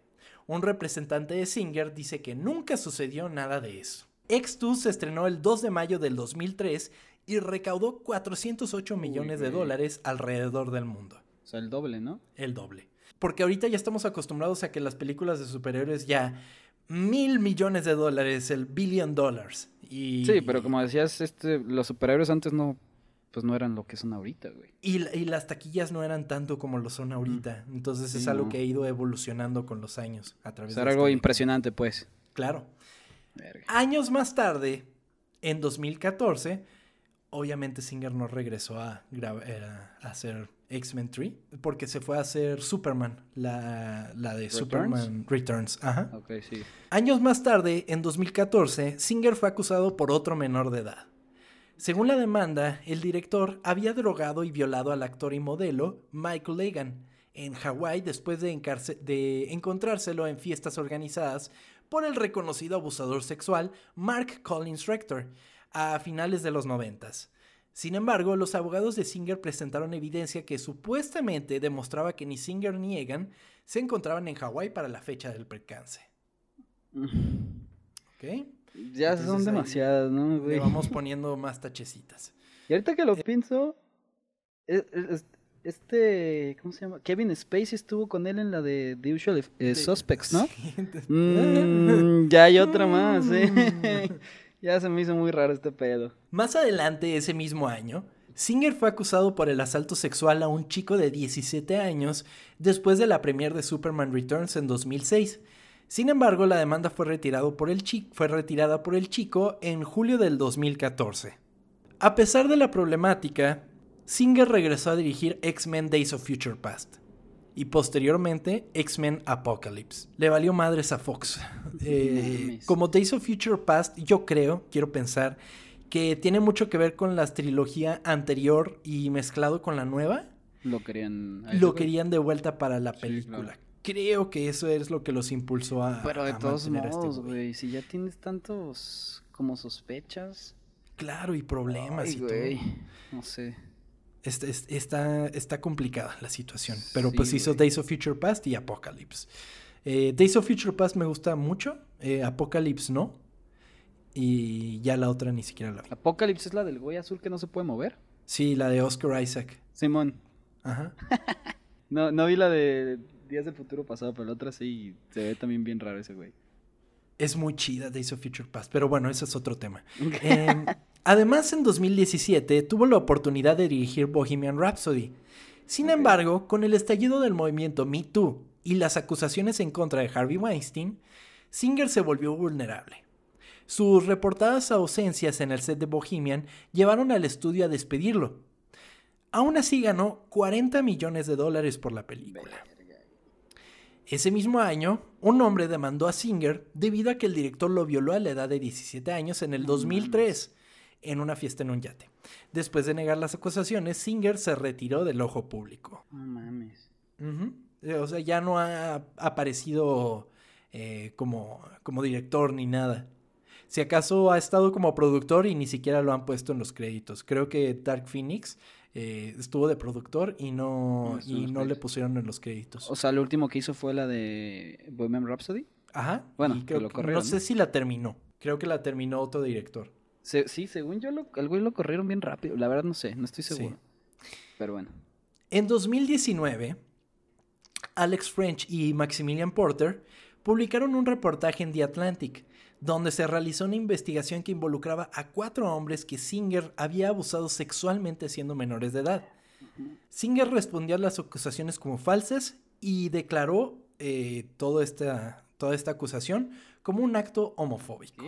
Speaker 1: Un representante de Singer dice que nunca sucedió nada de eso. X2 se estrenó el 2 de mayo del 2003 y recaudó 408 millones de dólares alrededor del mundo.
Speaker 2: O sea, el doble, ¿no?
Speaker 1: El doble. Porque ahorita ya estamos acostumbrados a que las películas de superhéroes ya mil millones de dólares, el billion dollars. Y...
Speaker 2: Sí, pero como decías, este, los superhéroes antes no, pues no eran lo que son ahorita, güey.
Speaker 1: Y, las taquillas no eran tanto como lo son ahorita. Entonces es algo que ha ido evolucionando con los años a través
Speaker 2: o sea, algo impresionante, pues.
Speaker 1: Claro. Años más tarde, en 2014, obviamente Singer no regresó a, eh, a hacer X-Men 3 porque se fue a hacer Superman, la, de Superman Returns. Ajá.
Speaker 2: sí.
Speaker 1: Años más tarde, en 2014, Singer fue acusado por otro menor de edad. Según la demanda, el director había drogado y violado al actor y modelo Michael Legan en Hawái después de, de encontrárselo en fiestas organizadas por el reconocido abusador sexual Mark Collins Rector a finales de los noventas. Sin embargo, los abogados de Singer presentaron evidencia que supuestamente demostraba que ni Singer ni Egan se encontraban en Hawái para la fecha del percance.
Speaker 2: ¿Ok? Ya son demasiadas, ¿no?
Speaker 1: Le vamos poniendo más tachecitas.
Speaker 2: Y ahorita que lo eh, pienso, este, ¿cómo se llama? Kevin Spacey estuvo con él en la de The Usual eh, Suspects, ¿no? Mm, ya hay otra más, ¿eh? Ya se me hizo muy raro este pedo.
Speaker 1: Más adelante, ese mismo año, Singer fue acusado por el asalto sexual a un chico de 17 años después de la premiere de Superman Returns en 2006. Sin embargo, la demanda fue, por el fue retirada por el chico en julio del 2014. A pesar de la problemática, Singer regresó a dirigir X-Men Days of Future Past y posteriormente X-Men Apocalypse. Le valió madres a Fox. Eh, como Days of Future Past, yo creo, quiero pensar, que tiene mucho que ver con la trilogía anterior y mezclado con la nueva.
Speaker 2: Lo querían.
Speaker 1: Lo querían de vuelta para la película. Creo que eso es lo que los impulsó a.
Speaker 2: Pero de todos este modos, güey, si ya tienes tantos como sospechas.
Speaker 1: Claro, y problemas y todo.
Speaker 2: No sé.
Speaker 1: Está, está, complicada la situación. Pero pues hizo Days of Future Past y Apocalypse. Eh, Days of Future Past me gusta mucho. Eh, Apocalypse no. Y ya la otra ni siquiera la vi.
Speaker 2: ¿Apocalypse es la del güey azul que no se puede mover?
Speaker 1: Sí, la de Oscar Isaac.
Speaker 2: Simón.
Speaker 1: Ajá.
Speaker 2: no, no vi la de Días del Futuro Pasado, pero la otra sí. Se ve también bien raro ese güey.
Speaker 1: Es muy chida Days of Future Past, pero bueno, ese es otro tema. Em, además, en 2017 tuvo la oportunidad de dirigir Bohemian Rhapsody. Sin embargo, con el estallido del movimiento Me Too y las acusaciones en contra de Harvey Weinstein, Singer se volvió vulnerable. Sus reportadas ausencias en el set de Bohemian llevaron al estudio a despedirlo. Aún así ganó 40 millones de dólares por la película. Ese mismo año, un hombre demandó a Singer debido a que el director lo violó a la edad de 17 años en el 2003 en una fiesta en un yate. Después de negar las acusaciones, Singer se retiró del ojo público.
Speaker 2: No mames.
Speaker 1: O sea, ya no ha aparecido eh, como, como director ni nada. Si acaso ha estado como productor y ni siquiera lo han puesto en los créditos. Creo que Dark Phoenix eh, estuvo de productor y no, y no le pusieron en los créditos.
Speaker 2: O sea, lo último que hizo fue la de Bohemian Rhapsody.
Speaker 1: Ajá. Bueno, que lo corrieron. No sé si la terminó. Creo que la terminó otro director.
Speaker 2: sí, según yo, lo, el güey lo corrieron bien rápido. La verdad no sé, no estoy seguro. Pero bueno.
Speaker 1: En 2019, Alex French y Maximilian Porter publicaron un reportaje en The Atlantic, donde se realizó una investigación que involucraba a cuatro hombres que Singer había abusado sexualmente siendo menores de edad. Singer respondió a las acusaciones como falsas y declaró eh, toda, esta, toda esta acusación como un acto homofóbico.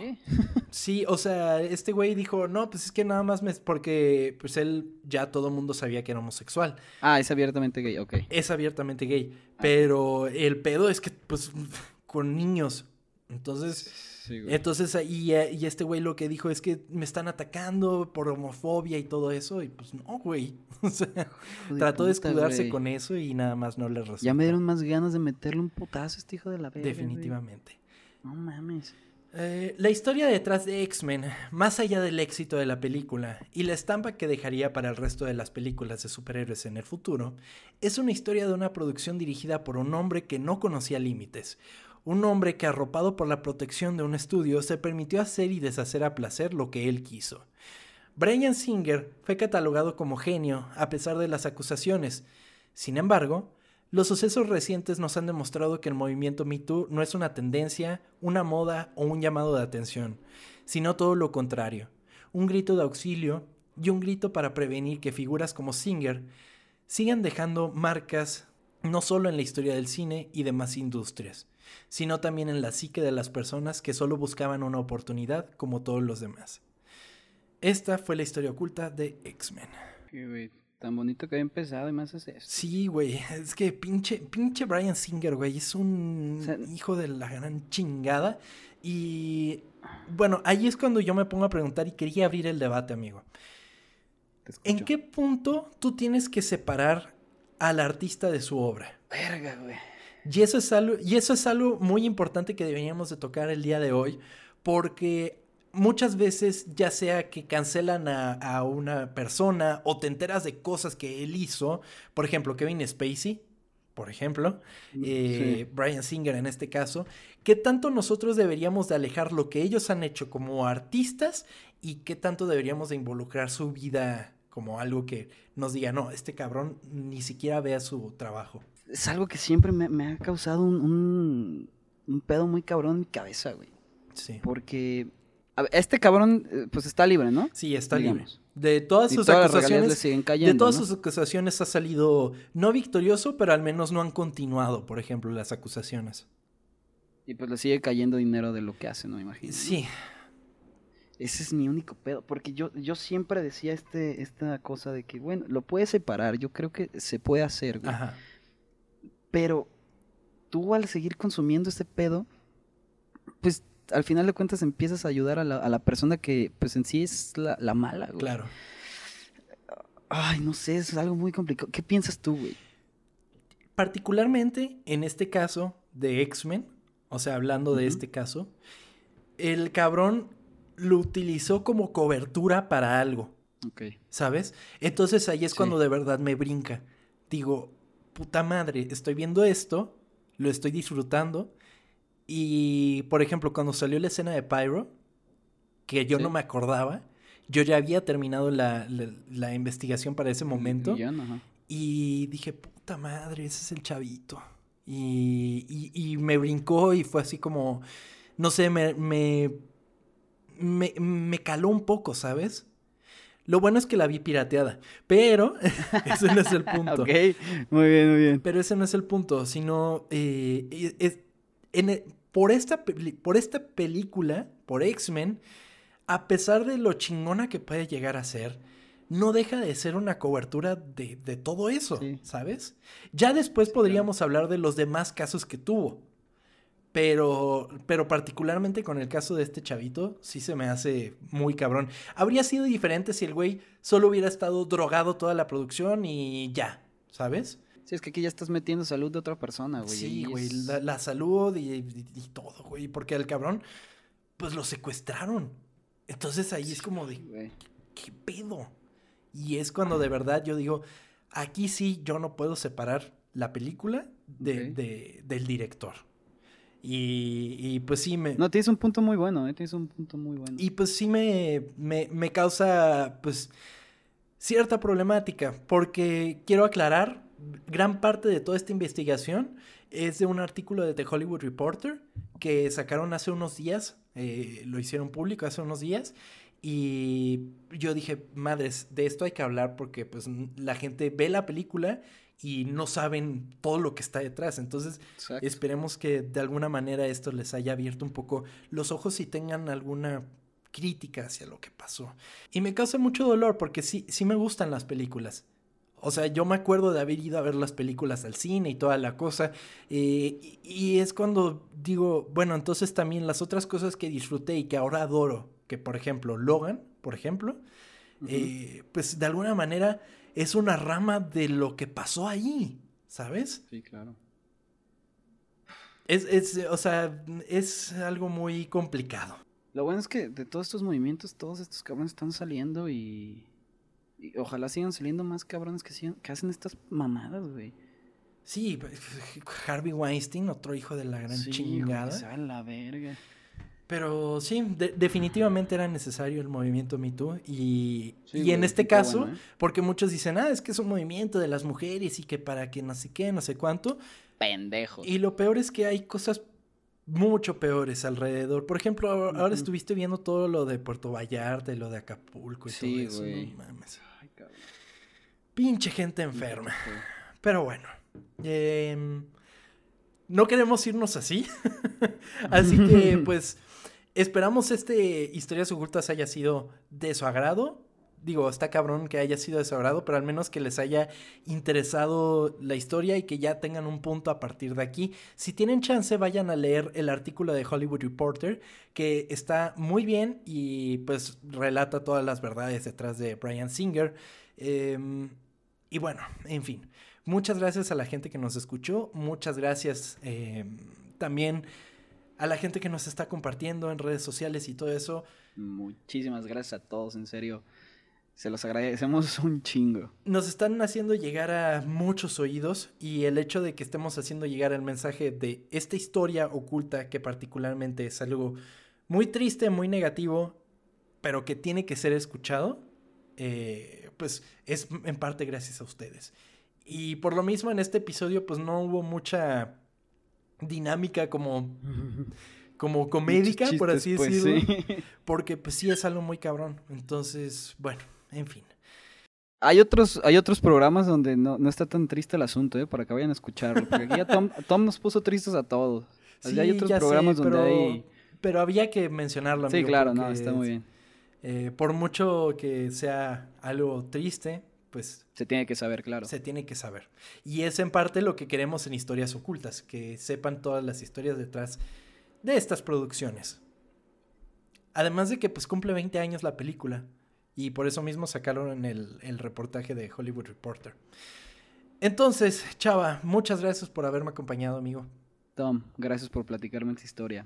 Speaker 1: Sí, o sea, este güey dijo, no, pues es que nada más me... porque pues él ya todo el mundo sabía que era homosexual.
Speaker 2: Ah, es abiertamente gay, ok.
Speaker 1: Es abiertamente gay, pero el pedo es que pues con niños. Entonces, entonces y, y este güey lo que dijo es que me están atacando por homofobia y todo eso y pues no, güey. O sea, trató de escudarse con eso y nada más no le resultó.
Speaker 2: Ya me dieron más ganas de meterle un putazo a este hijo de la verga.
Speaker 1: Definitivamente.
Speaker 2: No mames.
Speaker 1: Eh, la historia detrás de X-Men, más allá del éxito de la película y la estampa que dejaría para el resto de las películas de superhéroes en el futuro, es una historia de una producción dirigida por un hombre que no conocía límites, un hombre que arropado por la protección de un estudio se permitió hacer y deshacer a placer lo que él quiso. Brian Singer fue catalogado como genio a pesar de las acusaciones. Sin embargo, los sucesos recientes nos han demostrado que el movimiento #MeToo no es una tendencia, una moda o un llamado de atención, sino todo lo contrario, un grito de auxilio y un grito para prevenir que figuras como Singer sigan dejando marcas no solo en la historia del cine y demás industrias, sino también en la psique de las personas que solo buscaban una oportunidad como todos los demás. Esta fue la historia oculta de X-Men.
Speaker 2: Tan bonito que había empezado y más es eso.
Speaker 1: Sí, güey. Es que pinche, pinche Brian Singer, güey. Es un hijo de la gran chingada. Y bueno, ahí es cuando yo me pongo a preguntar y quería abrir el debate, amigo. ¿En qué punto tú tienes que separar al artista de su obra?
Speaker 2: Verga, güey.
Speaker 1: Y eso es algo, y eso es algo muy importante que deberíamos de tocar el día de hoy. Porque muchas veces ya sea que cancelan a, una persona o te enteras de cosas que él hizo, por ejemplo, Kevin Spacey, por ejemplo, mm, eh, Brian Singer en este caso, ¿qué tanto nosotros deberíamos de alejar lo que ellos han hecho como artistas y qué tanto deberíamos de involucrar su vida como algo que nos diga, no, este cabrón ni siquiera vea su trabajo?
Speaker 2: Es algo que siempre me, ha causado un, un pedo muy cabrón en mi cabeza, güey. Sí. Porque este cabrón, eh, pues está libre, ¿no?
Speaker 1: Sí, está libre. De todas sus acusaciones. de todas sus acusaciones ha salido no victorioso, pero al menos no han continuado, por ejemplo, las acusaciones.
Speaker 2: Y pues le sigue cayendo dinero de lo que hace, ¿no? Imagino.
Speaker 1: Sí.
Speaker 2: Ese es mi único pedo. Porque yo, yo siempre decía este, esta cosa de que, bueno, lo puedes separar. Yo creo que se puede hacer, güey. Ajá. Pero tú al seguir consumiendo este pedo, pues al final de cuentas empiezas a ayudar a la, persona que pues en sí es la, mala, güey.
Speaker 1: Claro.
Speaker 2: Ay, no sé, es algo muy complicado. ¿Qué piensas tú, güey?
Speaker 1: Particularmente en este caso de X-Men, o sea, hablando de este caso, el cabrón lo utilizó como cobertura para algo.
Speaker 2: Ok.
Speaker 1: ¿Sabes? Entonces ahí es cuando de verdad me brinca. Digo, puta madre, estoy viendo esto, lo estoy disfrutando y, por ejemplo, cuando salió la escena de Pyro, que yo no me acordaba, yo ya había terminado la, investigación para ese momento. Y dije, puta madre, ese es el chavito. Y, y, me brincó y fue así como, no sé, me, me, me, caló un poco, ¿sabes? Lo bueno es que la vi pirateada, pero ese no es el punto.
Speaker 2: ok, muy bien, muy bien.
Speaker 1: Pero ese no es el punto, sino eh, es, en, por esta, por esta película, por X-Men, a pesar de lo chingona que puede llegar a ser, no deja de ser una cobertura de, todo eso, ¿sabes? Ya después podríamos hablar de los demás casos que tuvo. Pero, pero particularmente con el caso de este chavito, sí se me hace muy cabrón. Habría sido diferente si el güey solo hubiera estado drogado toda la producción y ya, ¿sabes?
Speaker 2: Sí, es que aquí ya estás metiendo salud de otra persona, güey.
Speaker 1: Sí, güey, la, salud y, todo, güey. Porque al cabrón, pues lo secuestraron. Entonces ahí es como de, ¿qué, pedo? Y es cuando de verdad yo digo, aquí sí yo no puedo separar la película de, del director. Y, pues sí me...
Speaker 2: No, tienes un punto muy bueno, ¿eh? Tienes un punto muy bueno.
Speaker 1: Y pues sí me, me, me causa pues cierta problemática, porque quiero aclarar, gran parte de toda esta investigación es de un artículo de The Hollywood Reporter que sacaron hace unos días, eh, lo hicieron público hace unos días, y yo dije, madres, de esto hay que hablar porque pues la gente ve la película y no saben todo lo que está detrás. Entonces, esperemos que de alguna manera esto les haya abierto un poco los ojos y tengan alguna crítica hacia lo que pasó. Y me causa mucho dolor porque sí, sí me gustan las películas. O sea, yo me acuerdo de haber ido a ver las películas al cine y toda la cosa. Eh, y, es cuando digo, bueno, entonces también las otras cosas que disfruté y que ahora adoro, que por ejemplo Logan, por ejemplo, eh, pues de alguna manera es una rama de lo que pasó ahí, ¿sabes?
Speaker 2: Sí, claro.
Speaker 1: Es, es, o sea, es algo muy complicado.
Speaker 2: Lo bueno es que de todos estos movimientos, todos estos cabrones están saliendo y ojalá sigan saliendo más cabrones que, sigan, que hacen estas mamadas, güey.
Speaker 1: Sí, Harvey Weinstein, otro hijo de la gran chingada.
Speaker 2: Se la verga.
Speaker 1: Pero sí, definitivamente era necesario el movimiento Me Too. Y, y en este caso, ¿eh? porque muchos dicen, ah, es que es un movimiento de las mujeres y que para que no sé qué, no sé cuánto.
Speaker 2: Pendejo.
Speaker 1: Y lo peor es que hay cosas mucho peores alrededor. Por ejemplo, ahora, estuviste viendo todo lo de Puerto Vallarta y lo de Acapulco y todo eso. No mames. Pinche gente enferma. Pero bueno. Em, no queremos irnos así. así que, pues, esperamos este Historias Ocultas haya sido de su agrado. Digo, está cabrón que haya sido de su agrado, pero al menos que les haya interesado la historia y que ya tengan un punto a partir de aquí. Si tienen chance, vayan a leer el artículo de Hollywood Reporter, que está muy bien y pues relata todas las verdades detrás de Brian Singer. Em, y bueno, en fin. Muchas gracias a la gente que nos escuchó. Muchas gracias em, también a la gente que nos está compartiendo en redes sociales y todo eso.
Speaker 2: Muchísimas gracias a todos, en serio. Se los agradecemos un chingo.
Speaker 1: Nos están haciendo llegar a muchos oídos y el hecho de que estemos haciendo llegar el mensaje de esta historia oculta que particularmente es algo muy triste, muy negativo, pero que tiene que ser escuchado, eh, pues es en parte gracias a ustedes. Y por lo mismo en este episodio pues no hubo mucha dinámica como, como comédica, por así pues, decirlo. Porque pues sí es algo muy cabrón. Entonces, bueno, en fin.
Speaker 2: Hay otros, hay otros programas donde no, no está tan triste el asunto, ¿eh? Para que vayan a escucharlo. Porque aquí ya Tom, Tom nos puso tristes a todos. Sí, hay otros programas donde
Speaker 1: pero,
Speaker 2: hay...
Speaker 1: Pero había que mencionarlo,
Speaker 2: amigo, Sí, claro, no, está muy bien.
Speaker 1: Eh, por mucho que sea algo triste, pues...
Speaker 2: Se tiene que saber, claro.
Speaker 1: Se tiene que saber. Y es en parte lo que queremos en Historias Ocultas, que sepan todas las historias detrás de estas producciones. Además de que pues cumple 20 años la película. Y por eso mismo sacaron en el, el reportaje de Hollywood Reporter. Entonces, Chava, muchas gracias por haberme acompañado, amigo.
Speaker 2: Tom, gracias por platicarme esta historia.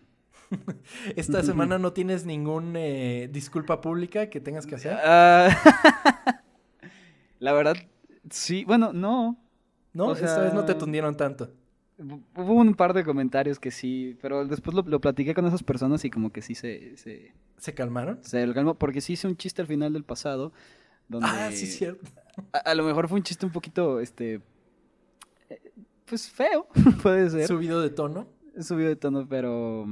Speaker 1: Esta semana no tienes ninguna eh, disculpa pública que tengas que hacer. Ah,
Speaker 2: la verdad, sí, bueno, no.
Speaker 1: No, esta vez no te tundieron tanto.
Speaker 2: Hubo un par de comentarios que sí, pero después lo, lo platiqué con esas personas y como que sí se... ¿Se,
Speaker 1: ¿Se calmaron?
Speaker 2: Se calmó, porque sí hice un chiste al final del pasado. Donde
Speaker 1: ah, sí, cierto.
Speaker 2: A, lo mejor fue un chiste un poquito, este... Eh, pues feo, puede ser.
Speaker 1: ¿Subido de tono?
Speaker 2: Subido de tono, pero...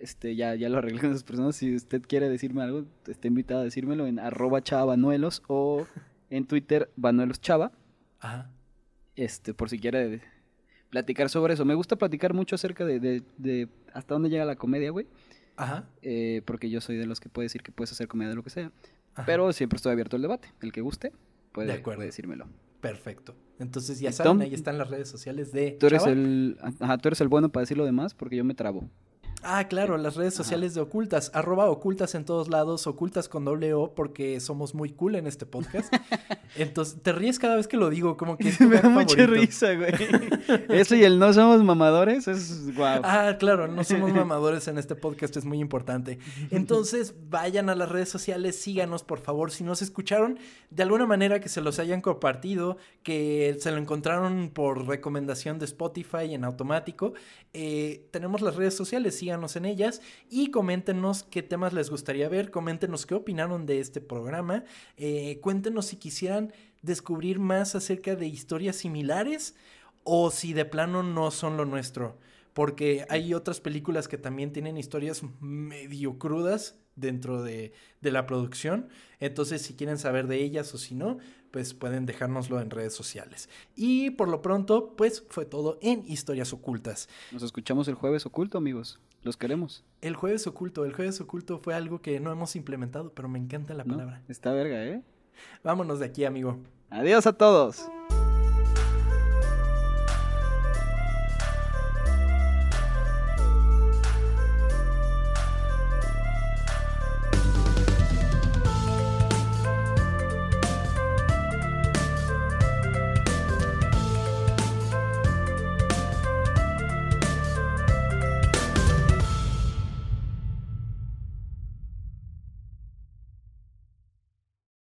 Speaker 2: Este, ya, ya lo arreglé con esas personas. Si usted quiere decirme algo, está invitado a decírmelo en arroba chavanuelos o en Twitter vanuelos chava. Ajá. Este, por si quiere platicar sobre eso. Me gusta platicar mucho acerca de, de, de hasta dónde llega la comedia, güey. Ajá. Eh, porque yo soy de los que puede decir que puedes hacer comedia de lo que sea. Pero siempre estoy abierto al debate. El que guste puede, puede decírmelo.
Speaker 1: Perfecto. Entonces ya saben, ahí están las redes sociales de.
Speaker 2: Tú eres el. Ajá, tú eres el bueno para decir lo demás porque yo me trabo.
Speaker 1: Ah, claro, las redes sociales de Ocultas, arroba ocultas en todos lados, ocultas con doble O, porque somos muy cool en este podcast. Entonces, te ríes cada vez que lo digo, como que
Speaker 2: Me da mucha risa, güey. Eso y el no somos mamadores es guau.
Speaker 1: Ah, claro, no somos mamadores en este podcast, es muy importante. Entonces, vayan a las redes sociales, síganos, por favor. Si nos escucharon de alguna manera que se los hayan compartido, que se lo encontraron por recomendación de Spotify en automático, eh, tenemos las redes sociales, síganos en ellas y coméntenos qué temas les gustaría ver, coméntenos qué opinaron de este programa, eh, cuéntenos si quisieran descubrir más acerca de historias similares o si de plano no son lo nuestro. Porque hay otras películas que también tienen historias medio crudas dentro de, de la producción. Entonces, si quieren saber de ellas o si no, pues pueden dejárnoslo en redes sociales. Y por lo pronto, pues fue todo en Historias Ocultas.
Speaker 2: Nos escuchamos el jueves oculto, amigos. Los queremos.
Speaker 1: El jueves oculto, el jueves oculto fue algo que no hemos implementado, pero me encanta la palabra.
Speaker 2: está verga, ¿eh?
Speaker 1: Vámonos de aquí, amigo.
Speaker 2: Adiós a todos.